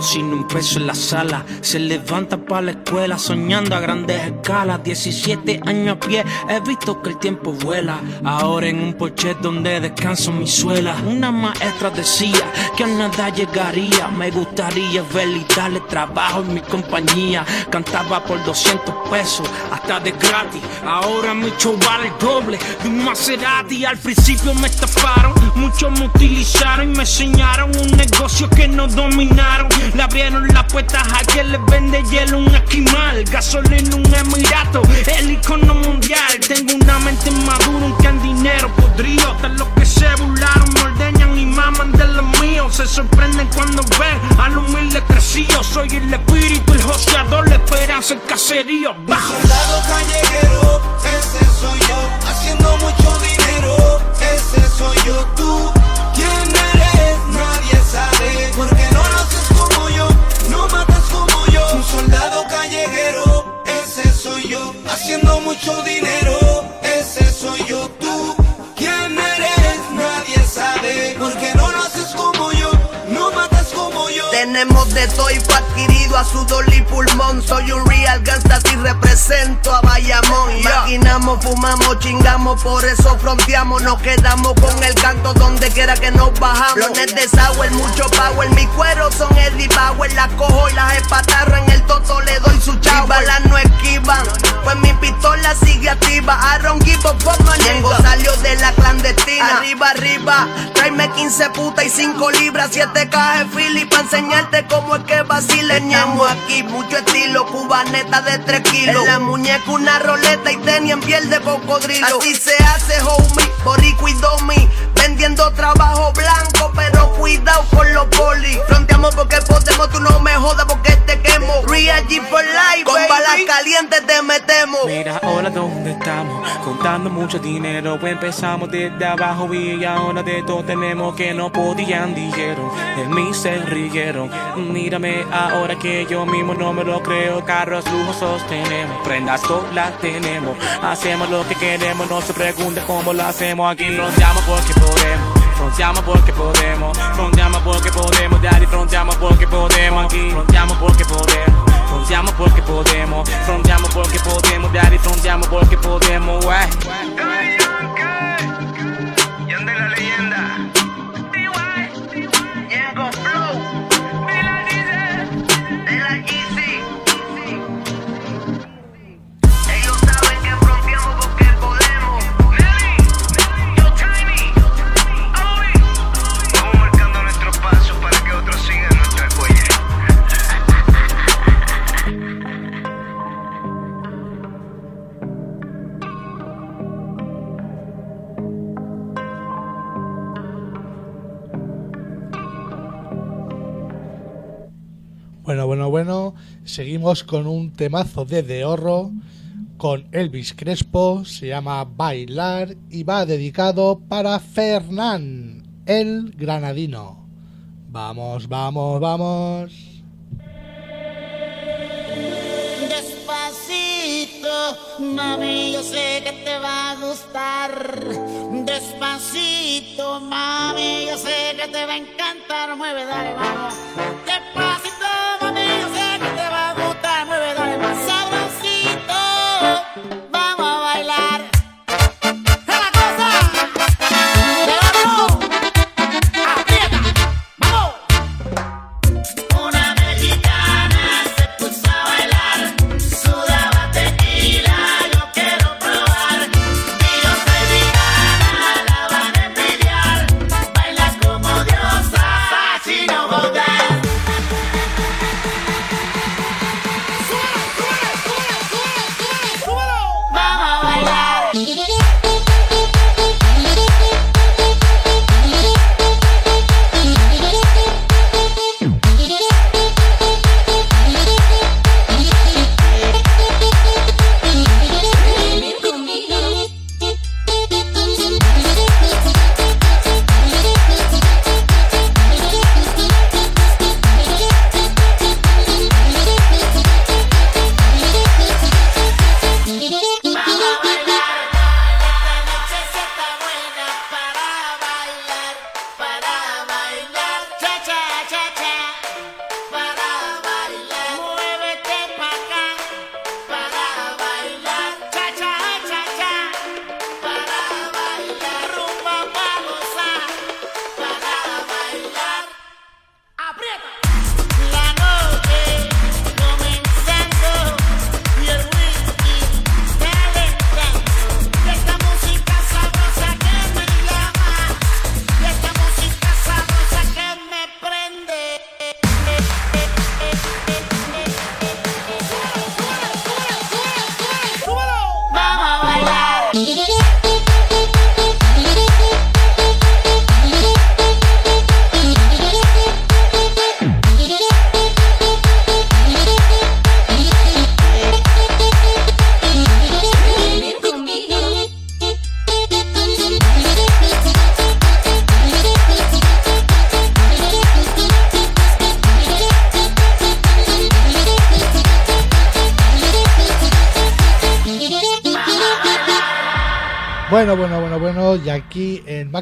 sin un peso en la sala. Se levanta para la escuela soñando a grandes escalas. 17 años a pie, he visto que el tiempo vuela. Ahora en un porche donde descanso mi suela. Una maestra decía que a nada llegaría. Me gustaría verle y darle trabajo en mi compañía. Cantaba por 200 pesos, hasta de gratis. Ahora mi show vale el doble de un Maserati. Al principio me estafaron, muchos me utilizaron y me enseñaron un negocio que no dominaron. Le abrieron las puertas a quien les vende hielo un esquimal, gasolina un emirato, el icono mundial. Tengo una mente madura, un can dinero podrido. De los que se burlaron, me ordeñan y maman de los míos. Se sorprenden cuando ven al humilde crecido. Soy el espíritu, el joseador, la esperanza, el caserío. Bajo. Soldado callejero, ese soy yo, haciendo mucho dinero, ese soy yo, tú, mucho dinero, ese soy yo, Tenemos de todo y fue adquirido a sudor y pulmón. Soy un real gangsta y represento a Bayamón. Maquinamos, fumamos, chingamos, por eso fronteamos. Nos quedamos con el canto donde quiera que nos bajamos. Blones de sour, mucho power. Mi cuero son Eddie Bauer. Las cojo y las espatarro en el toto le doy su chavo. balas no esquivan, pues mi pistola sigue activa. Aaron my nigga. salió de la clandestina. Arriba, arriba, tráeme 15 putas y 5 libras. 7 cajas de Philly pa' cómo es que vacile. Estamos aquí, mucho estilo, cubaneta de 3 kilos. En la muñeca una roleta y tenis en piel de cocodrilo. Así se hace, homie, borico y domi. Vendiendo trabajo blanco, pero cuidado con los polis. Fronteamos porque podemos, tú no me jodas porque te quemo. Real G for life, con balas calientes te metemos. Mira ahora dónde estamos, contando mucho dinero. Empezamos desde abajo y ahora de todo tenemos que no podían, dijeron. De mí se rieron. Mírame ahora que yo mismo no me lo creo. Carros lujosos tenemos, prendas solas tenemos. Hacemos lo que queremos, no se pregunte cómo lo hacemos aquí. Fronteamos porque podemos. Fronteamos porque podemos, fronteamos porque podemos, daddy, fronteamos porque podemos aquí, fronteamos porque podemos, fronteamos porque podemos, fronteamos porque podemos, daddy, fronteamos porque podemos, wey. Bueno, bueno, bueno, seguimos con un temazo de Dehorro con Elvis Crespo, se llama Bailar y va dedicado para Fernán, el granadino. Vamos, vamos, vamos. Despacito, mami, yo sé que te va a gustar. Despacito, mami, yo sé que te va a encantar. Mueve, dale, vamos. Despacito sabrosito.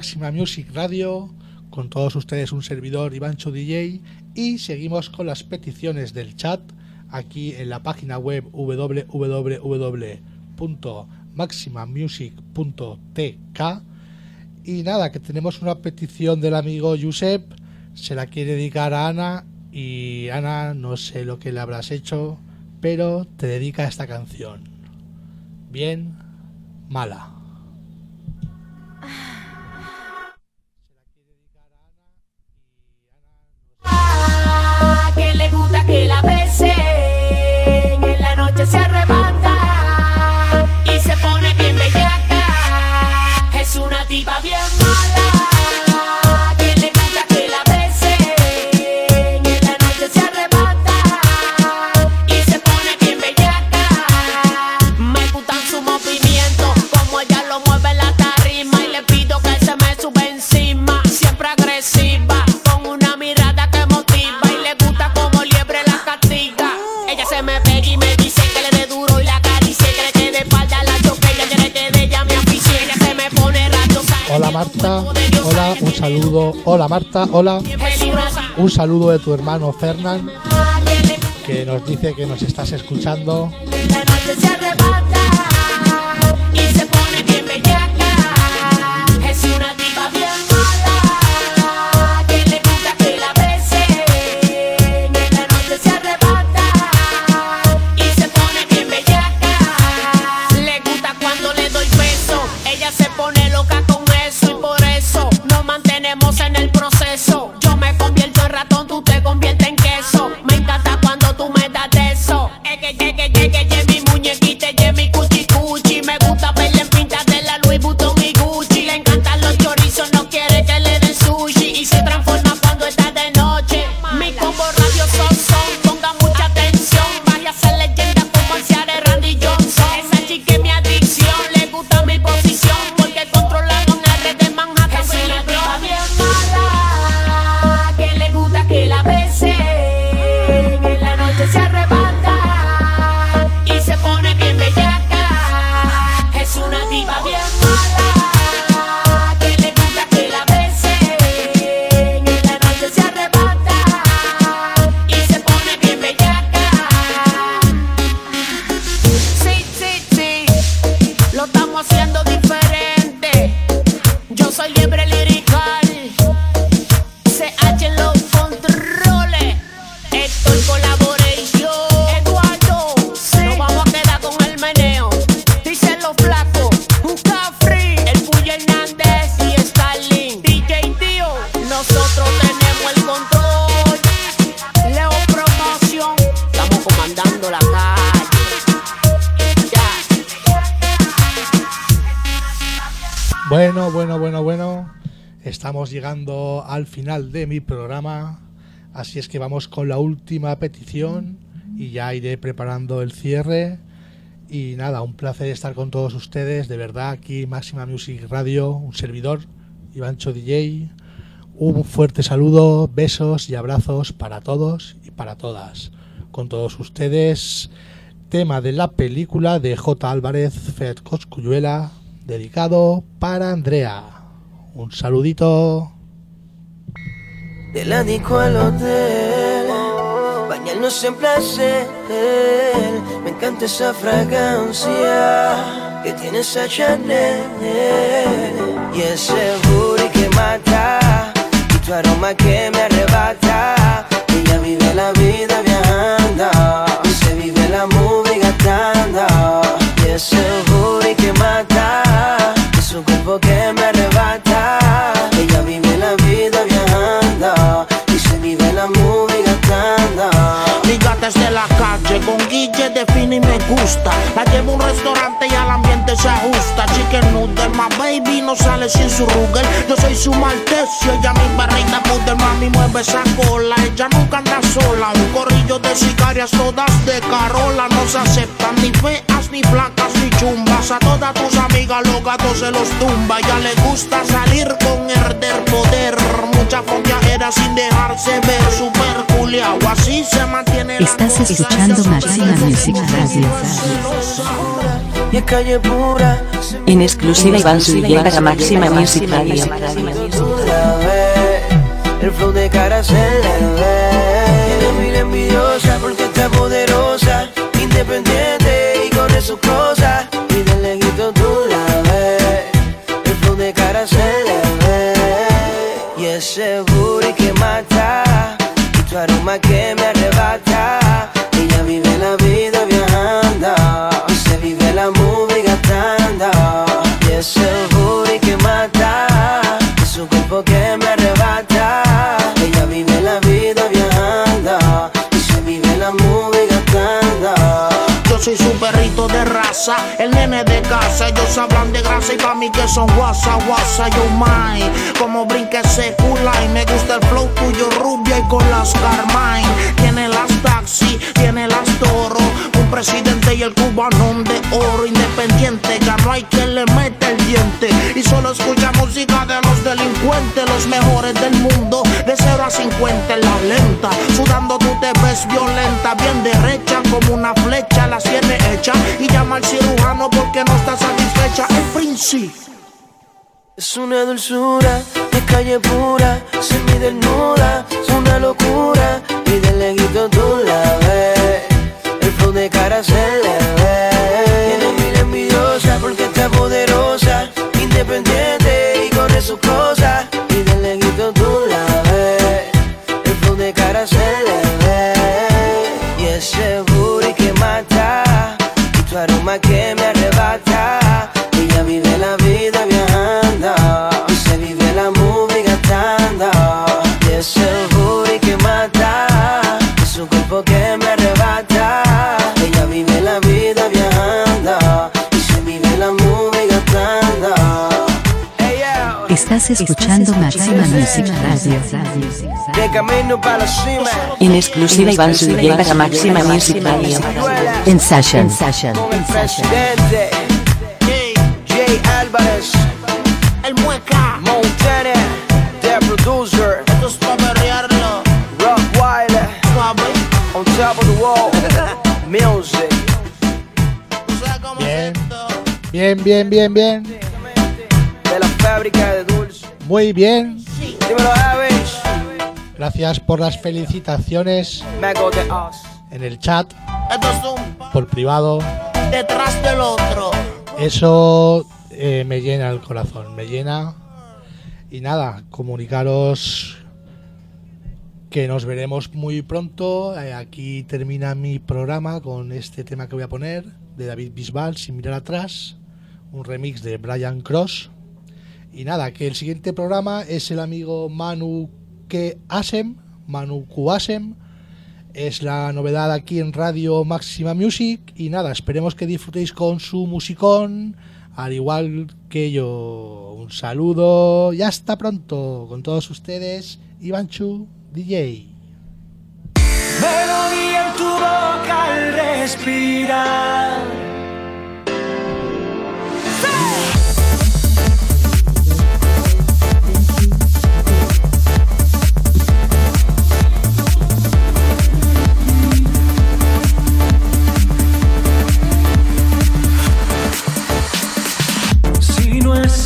Máxima Music Radio, con todos ustedes un servidor Ivancho DJ y seguimos con las peticiones del chat aquí en la página web www.maximamusic.tk y nada, que tenemos una petición del amigo Josep, se la quiere dedicar a Ana y Ana no sé lo que le habrás hecho, pero te dedica a esta canción. Bien, mala. le gusta que la bese. Marta, hola, un saludo, hola Marta, hola, un saludo de tu hermano Fernán, que nos dice que nos estás escuchando. Final de mi programa. Así es que vamos con la última petición y ya iré preparando el cierre. Y nada, un placer estar con todos ustedes. De verdad, aquí Máxima Music Radio, un servidor, Ivancho DJ. Un fuerte saludo, besos y abrazos para todos y para todas. Con todos ustedes, tema de la película de J. Álvarez Fed Coscuyuela, dedicado para Andrea. Un saludito. De la disco al hotel, bañarnos en placer. Me encanta esa fragancia que tiene esa Chanel. Y ese booty que mata, y tu aroma que me arrebata. Ella vive la vida viajando, se vive la movie gastando. Y ese Guille define y me gusta. La llevo a un restaurante y al se ajusta. Chicken noodle, my baby no sale sin su rugel. Yo soy su maltecio, ella mi barriga poder, mami mueve esa cola. Ella nunca anda sola, un corrillo de sicarias todas de Carola. No se aceptan ni feas, ni flacas, ni chumbas. A todas tus amigas los gatos se los tumba. Ya le gusta salir con herder poder. Mucha fondeajera sin dejarse ver. Super culiao, así se mantiene la Estás escuchando Máxima Music Radio. Y es calle pura, En exclusiva Iván Zuluaga a Máxima Music Radio. El flow de cara se le envidiosa porque está poderosa, independiente y con sus cosas. Y de lejito tú la ves. El flow de cara se le ve. Y ese booty que mata. Y tu aroma que el nene de casa. Ellos hablan de grasa y pa' mí que son guasa, guasa, yo mine. Como brinque ese y me gusta el flow tuyo rubia y con las Carmine. Tiene las taxi, tiene las toro. Presidente y el cubanón de oro independiente. Ya no hay quien le meta el diente. Y solo escucha música de los delincuentes, los mejores del mundo. De 0 a 50 en la lenta. Sudando tú te ves violenta, bien derecha como una flecha. Las tiene hecha y llama al cirujano porque no está satisfecha. El príncipe. Es una dulzura, es calle pura, semi desnuda, es una locura. Y de tú la ves, cara se le ve. Tiene mil envidiosa porque está poderosa, independiente y con sus cosas. Y de lejito tú la ves, el flow de cara se le ve. Y ese booty que mata, tu aroma que me arrebata. Estás escuchando Máxima Music Radio. De camino para la cima. En exclusiva Iván a Máxima Music Radio. En Session. Presidente Jay Álvarez, el mueca, Montana, the producer, esto es pa' berrearlo. Rockweiler, on top of the wall, music. Bien, bien, bien, bien, bien. De la fábrica de. Muy bien. Gracias por las felicitaciones en el chat, por privado. Detrás del otro. Eso eh, me llena el corazón, me llena. Y nada, comunicaros que nos veremos muy pronto. Eh, aquí termina mi programa con este tema que voy a poner de David Bisbal, sin mirar atrás, un remix de Brian Cross. Y nada, que el siguiente programa es el amigo Manu que Asem, Manu Kuasem. Es la novedad aquí en Radio Máxima Music. Y nada, esperemos que disfrutéis con su musicón, al igual que yo. Un saludo y hasta pronto con todos ustedes. Ivanchu DJ. Melodía en tu respirar. ¡Sí!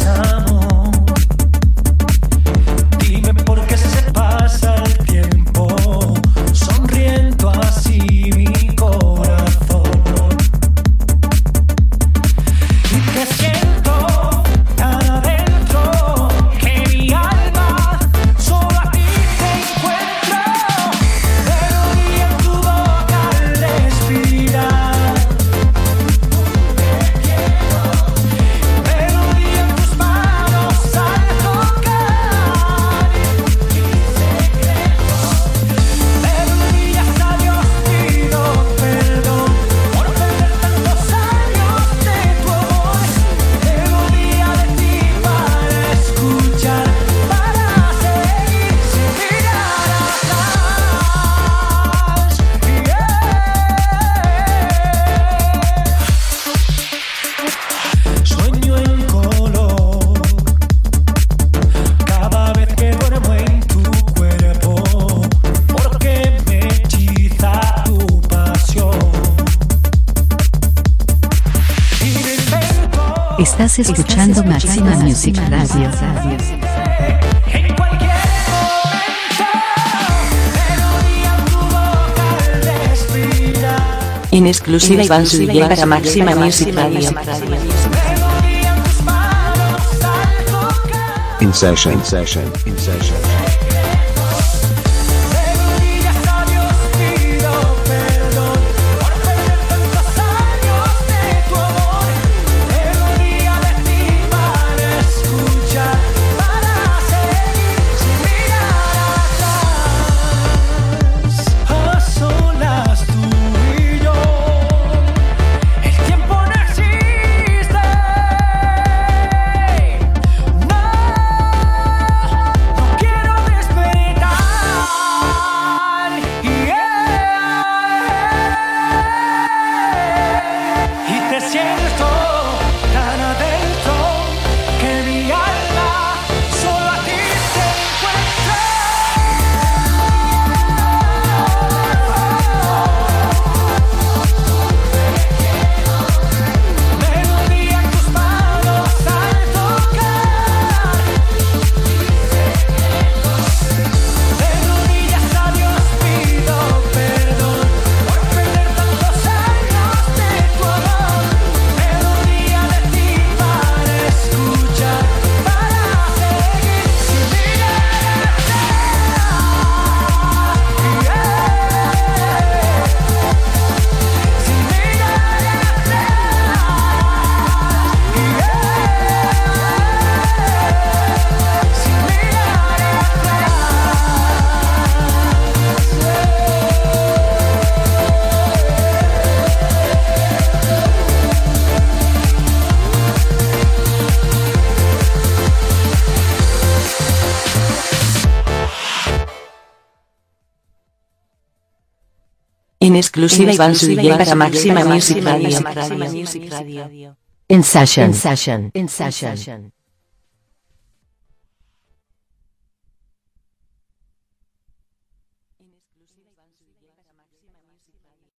time. Estás escuchando, escuchando Máxima Music Radio. En exclusiva Iván Sudillé para Máxima Music Radio. In session, in session, in session. exclusiva Iván para Máxima Music Radio. In session. In session. In session.